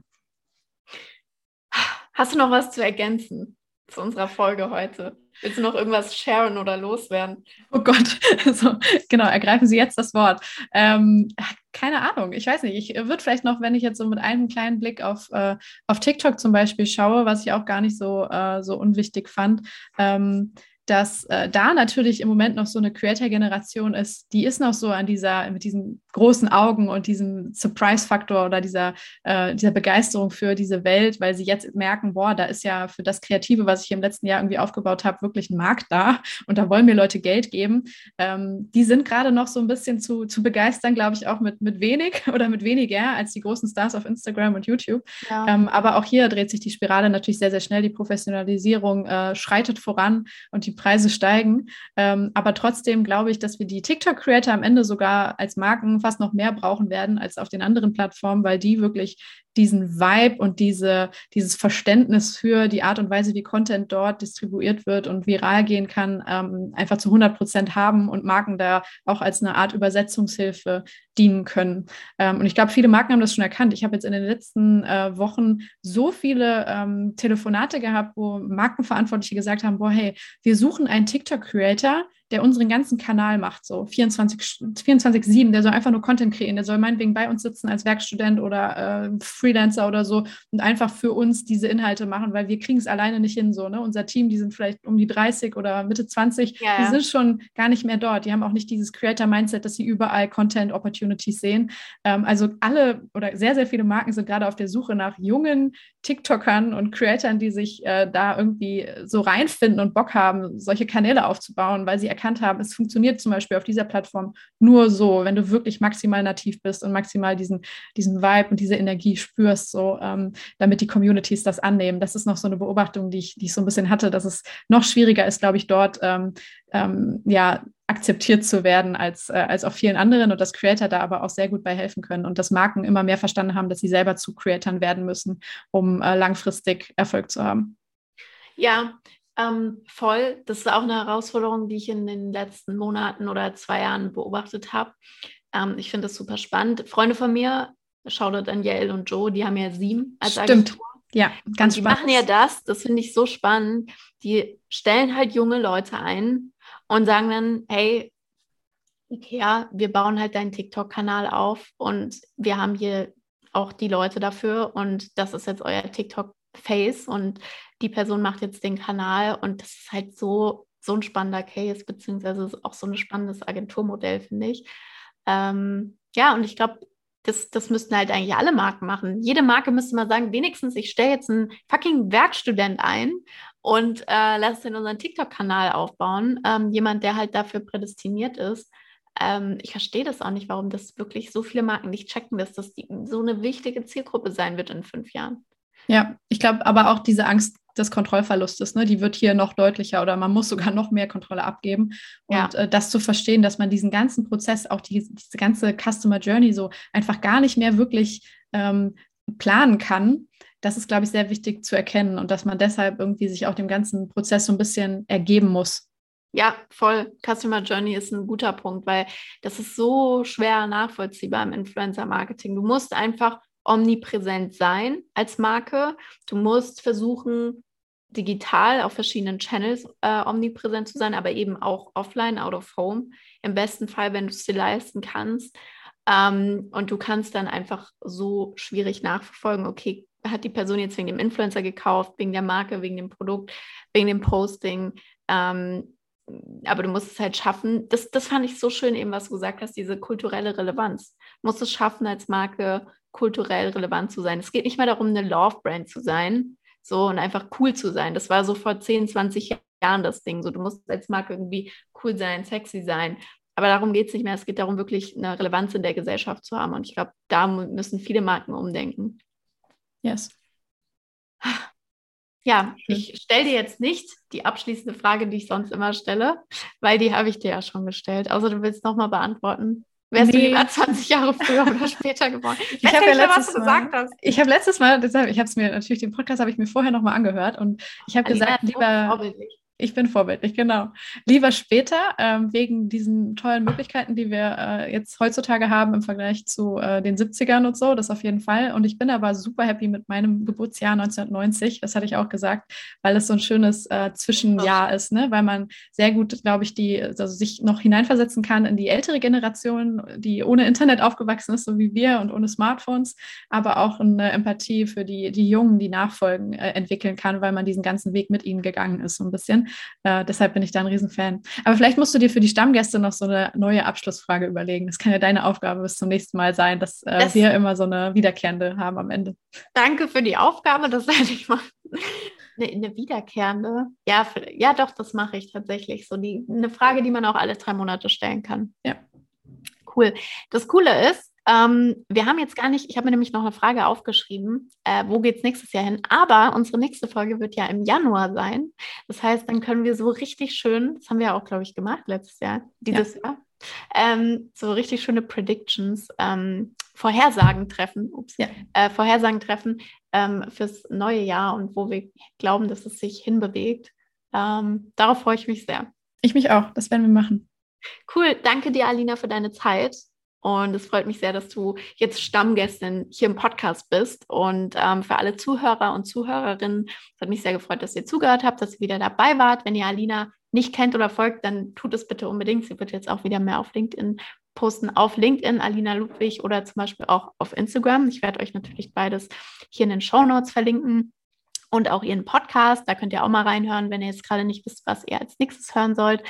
Hast du noch was zu ergänzen zu unserer Folge heute? Willst du noch irgendwas sharen oder loswerden? Oh Gott, so, genau, ergreifen Sie jetzt das Wort. Ähm, keine Ahnung, ich weiß nicht. Ich würde vielleicht noch, wenn ich jetzt so mit einem kleinen Blick auf, äh, auf TikTok zum Beispiel schaue, was ich auch gar nicht so, äh, so unwichtig fand, ähm, dass äh, da natürlich im Moment noch so eine Creator-Generation ist, die ist noch so an dieser, mit diesen großen Augen und diesem Surprise-Faktor oder dieser, äh, dieser Begeisterung für diese Welt, weil sie jetzt merken, boah, da ist ja für das Kreative, was ich im letzten Jahr irgendwie aufgebaut habe, wirklich ein Markt da und da wollen mir Leute Geld geben. Ähm, die sind gerade noch so ein bisschen zu, zu begeistern, glaube ich, auch mit, mit wenig oder mit weniger als die großen Stars auf Instagram und YouTube. Ja. Ähm, aber auch hier dreht sich die Spirale natürlich sehr, sehr schnell. Die Professionalisierung äh, schreitet voran und die Preise steigen. Ähm, aber trotzdem glaube ich, dass wir die TikTok-Creator am Ende sogar als Marken fast noch mehr brauchen werden als auf den anderen Plattformen, weil die wirklich diesen Vibe und diese, dieses Verständnis für die Art und Weise, wie Content dort distribuiert wird und viral gehen kann, ähm, einfach zu 100 Prozent haben und Marken da auch als eine Art Übersetzungshilfe dienen können. Ähm, und ich glaube, viele Marken haben das schon erkannt. Ich habe jetzt in den letzten äh, Wochen so viele ähm, Telefonate gehabt, wo Markenverantwortliche gesagt haben, boah, hey, wir suchen einen TikTok-Creator, der unseren ganzen Kanal macht, so 24-7, 24 der soll einfach nur Content kreieren, der soll meinetwegen bei uns sitzen als Werkstudent oder äh, Freelancer oder so und einfach für uns diese Inhalte machen, weil wir kriegen es alleine nicht hin, so, ne? Unser Team, die sind vielleicht um die 30 oder Mitte 20, ja, die sind schon gar nicht mehr dort, die haben auch nicht dieses Creator-Mindset, dass sie überall Content-Opportunities sehen. Ähm, also alle oder sehr, sehr viele Marken sind gerade auf der Suche nach jungen TikTokern und Creatoren, die sich äh, da irgendwie so reinfinden und Bock haben, solche Kanäle aufzubauen, weil sie erkannt haben, es funktioniert zum Beispiel auf dieser Plattform nur so, wenn du wirklich maximal nativ bist und maximal diesen, diesen Vibe und diese Energie spürst, so ähm, damit die Communities das annehmen. Das ist noch so eine Beobachtung, die ich, die ich so ein bisschen hatte, dass es noch schwieriger ist, glaube ich, dort ähm, ähm, ja, akzeptiert zu werden als, äh, als auf vielen anderen und dass Creator da aber auch sehr gut bei helfen können und dass Marken immer mehr verstanden haben, dass sie selber zu Creatoren werden müssen, um äh, langfristig Erfolg zu haben. Ja, ähm, voll. Das ist auch eine Herausforderung, die ich in den letzten Monaten oder zwei Jahren beobachtet habe. Ähm, ich finde das super spannend. Freunde von mir, Shoutout Danielle und Joe, die haben ja sieben als Stimmt. Agentur. Ja, ganz die spannend. Die machen ja das, das finde ich so spannend. Die stellen halt junge Leute ein und sagen dann, hey, Ikea, wir bauen halt deinen TikTok-Kanal auf und wir haben hier auch die Leute dafür und das ist jetzt euer TikTok-Face und die Person macht jetzt den Kanal und das ist halt so, so ein spannender Case, beziehungsweise auch so ein spannendes Agenturmodell, finde ich. Ähm, ja, und ich glaube, das, das müssten halt eigentlich alle Marken machen. Jede Marke müsste mal sagen, wenigstens, ich stelle jetzt einen fucking Werkstudent ein und äh, lasse den unseren TikTok-Kanal aufbauen. Ähm, jemand, der halt dafür prädestiniert ist. Ähm, ich verstehe das auch nicht, warum das wirklich so viele Marken nicht checken, dass das die, so eine wichtige Zielgruppe sein wird in fünf Jahren. Ja, ich glaube aber auch diese Angst des Kontrollverlustes, ne, die wird hier noch deutlicher oder man muss sogar noch mehr Kontrolle abgeben. Und ja. äh, das zu verstehen, dass man diesen ganzen Prozess, auch die, diese ganze Customer Journey so einfach gar nicht mehr wirklich ähm, planen kann, das ist, glaube ich, sehr wichtig zu erkennen und dass man deshalb irgendwie sich auch dem ganzen Prozess so ein bisschen ergeben muss. Ja, voll. Customer Journey ist ein guter Punkt, weil das ist so schwer nachvollziehbar im Influencer-Marketing. Du musst einfach omnipräsent sein als Marke. Du musst versuchen, digital auf verschiedenen Channels äh, omnipräsent zu sein, aber eben auch offline, out of home. Im besten Fall, wenn du es dir leisten kannst. Ähm, und du kannst dann einfach so schwierig nachverfolgen, okay, hat die Person jetzt wegen dem Influencer gekauft, wegen der Marke, wegen dem Produkt, wegen dem Posting. Ähm, aber du musst es halt schaffen. Das, das fand ich so schön, eben was du gesagt hast, diese kulturelle Relevanz. Du musst es schaffen, als Marke kulturell relevant zu sein. Es geht nicht mehr darum, eine Love-Brand zu sein, so und einfach cool zu sein. Das war so vor 10, 20 Jahren das Ding. So, du musst als Marke irgendwie cool sein, sexy sein. Aber darum geht es nicht mehr. Es geht darum, wirklich eine Relevanz in der Gesellschaft zu haben. Und ich glaube, da müssen viele Marken umdenken. Yes. Ja, ich stelle dir jetzt nicht die abschließende Frage, die ich sonst immer stelle, weil die habe ich dir ja schon gestellt. Außer du willst nochmal beantworten. Wärst nee. du lieber 20 Jahre früher oder später geboren? Ich, ich habe ja letztes was du Mal, gesagt hast. Ich habe letztes Mal, deshalb, ich habe es mir natürlich, den Podcast habe ich mir vorher nochmal angehört und ich habe gesagt, lieber. Ich bin vorbildlich, genau. Lieber später, ähm, wegen diesen tollen Möglichkeiten, die wir äh, jetzt heutzutage haben im Vergleich zu äh, den 70ern und so, das auf jeden Fall. Und ich bin aber super happy mit meinem Geburtsjahr 1990, das hatte ich auch gesagt, weil es so ein schönes äh, Zwischenjahr ist, ne? weil man sehr gut, glaube ich, die, also sich noch hineinversetzen kann in die ältere Generation, die ohne Internet aufgewachsen ist, so wie wir und ohne Smartphones, aber auch eine Empathie für die, die Jungen, die nachfolgen, äh, entwickeln kann, weil man diesen ganzen Weg mit ihnen gegangen ist, so ein bisschen. Äh, deshalb bin ich da ein Riesenfan. Aber vielleicht musst du dir für die Stammgäste noch so eine neue Abschlussfrage überlegen. Das kann ja deine Aufgabe bis zum nächsten Mal sein, dass äh, das wir immer so eine wiederkehrende haben am Ende. Danke für die Aufgabe, das werde ich machen. Eine, eine, wiederkehrende. Ja, für, ja, doch, das mache ich tatsächlich. So die, eine Frage, die man auch alle drei Monate stellen kann. Ja. Cool. Das Coole ist, ähm, wir haben jetzt gar nicht, ich habe mir nämlich noch eine Frage aufgeschrieben, äh, wo geht es nächstes Jahr hin? Aber unsere nächste Folge wird ja im Januar sein. Das heißt, dann können wir so richtig schön, das haben wir ja auch, glaube ich, gemacht letztes Jahr, dieses ja. Jahr, ähm, so richtig schöne Predictions, ähm, Vorhersagen treffen, ups, ja. äh, Vorhersagen treffen ähm, fürs neue Jahr und wo wir glauben, dass es sich hinbewegt. Ähm, darauf freue ich mich sehr. Ich mich auch, das werden wir machen. Cool, danke dir, Alina, für deine Zeit. Und es freut mich sehr, dass du jetzt Stammgästin hier im Podcast bist. Und ähm, für alle Zuhörer und Zuhörerinnen, es hat mich sehr gefreut, dass ihr zugehört habt, dass ihr wieder dabei wart. Wenn ihr Alina nicht kennt oder folgt, dann tut es bitte unbedingt. Sie wird jetzt auch wieder mehr auf LinkedIn posten, auf LinkedIn, Alina Ludwig oder zum Beispiel auch auf Instagram. Ich werde euch natürlich beides hier in den Show Notes verlinken und auch ihren Podcast. Da könnt ihr auch mal reinhören, wenn ihr jetzt gerade nicht wisst, was ihr als nächstes hören sollt.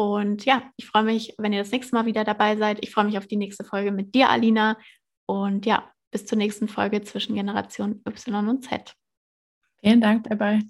Und ja, ich freue mich, wenn ihr das nächste Mal wieder dabei seid. Ich freue mich auf die nächste Folge mit dir, Alina. Und ja, bis zur nächsten Folge zwischen Generation Y und Z. Vielen Dank dabei.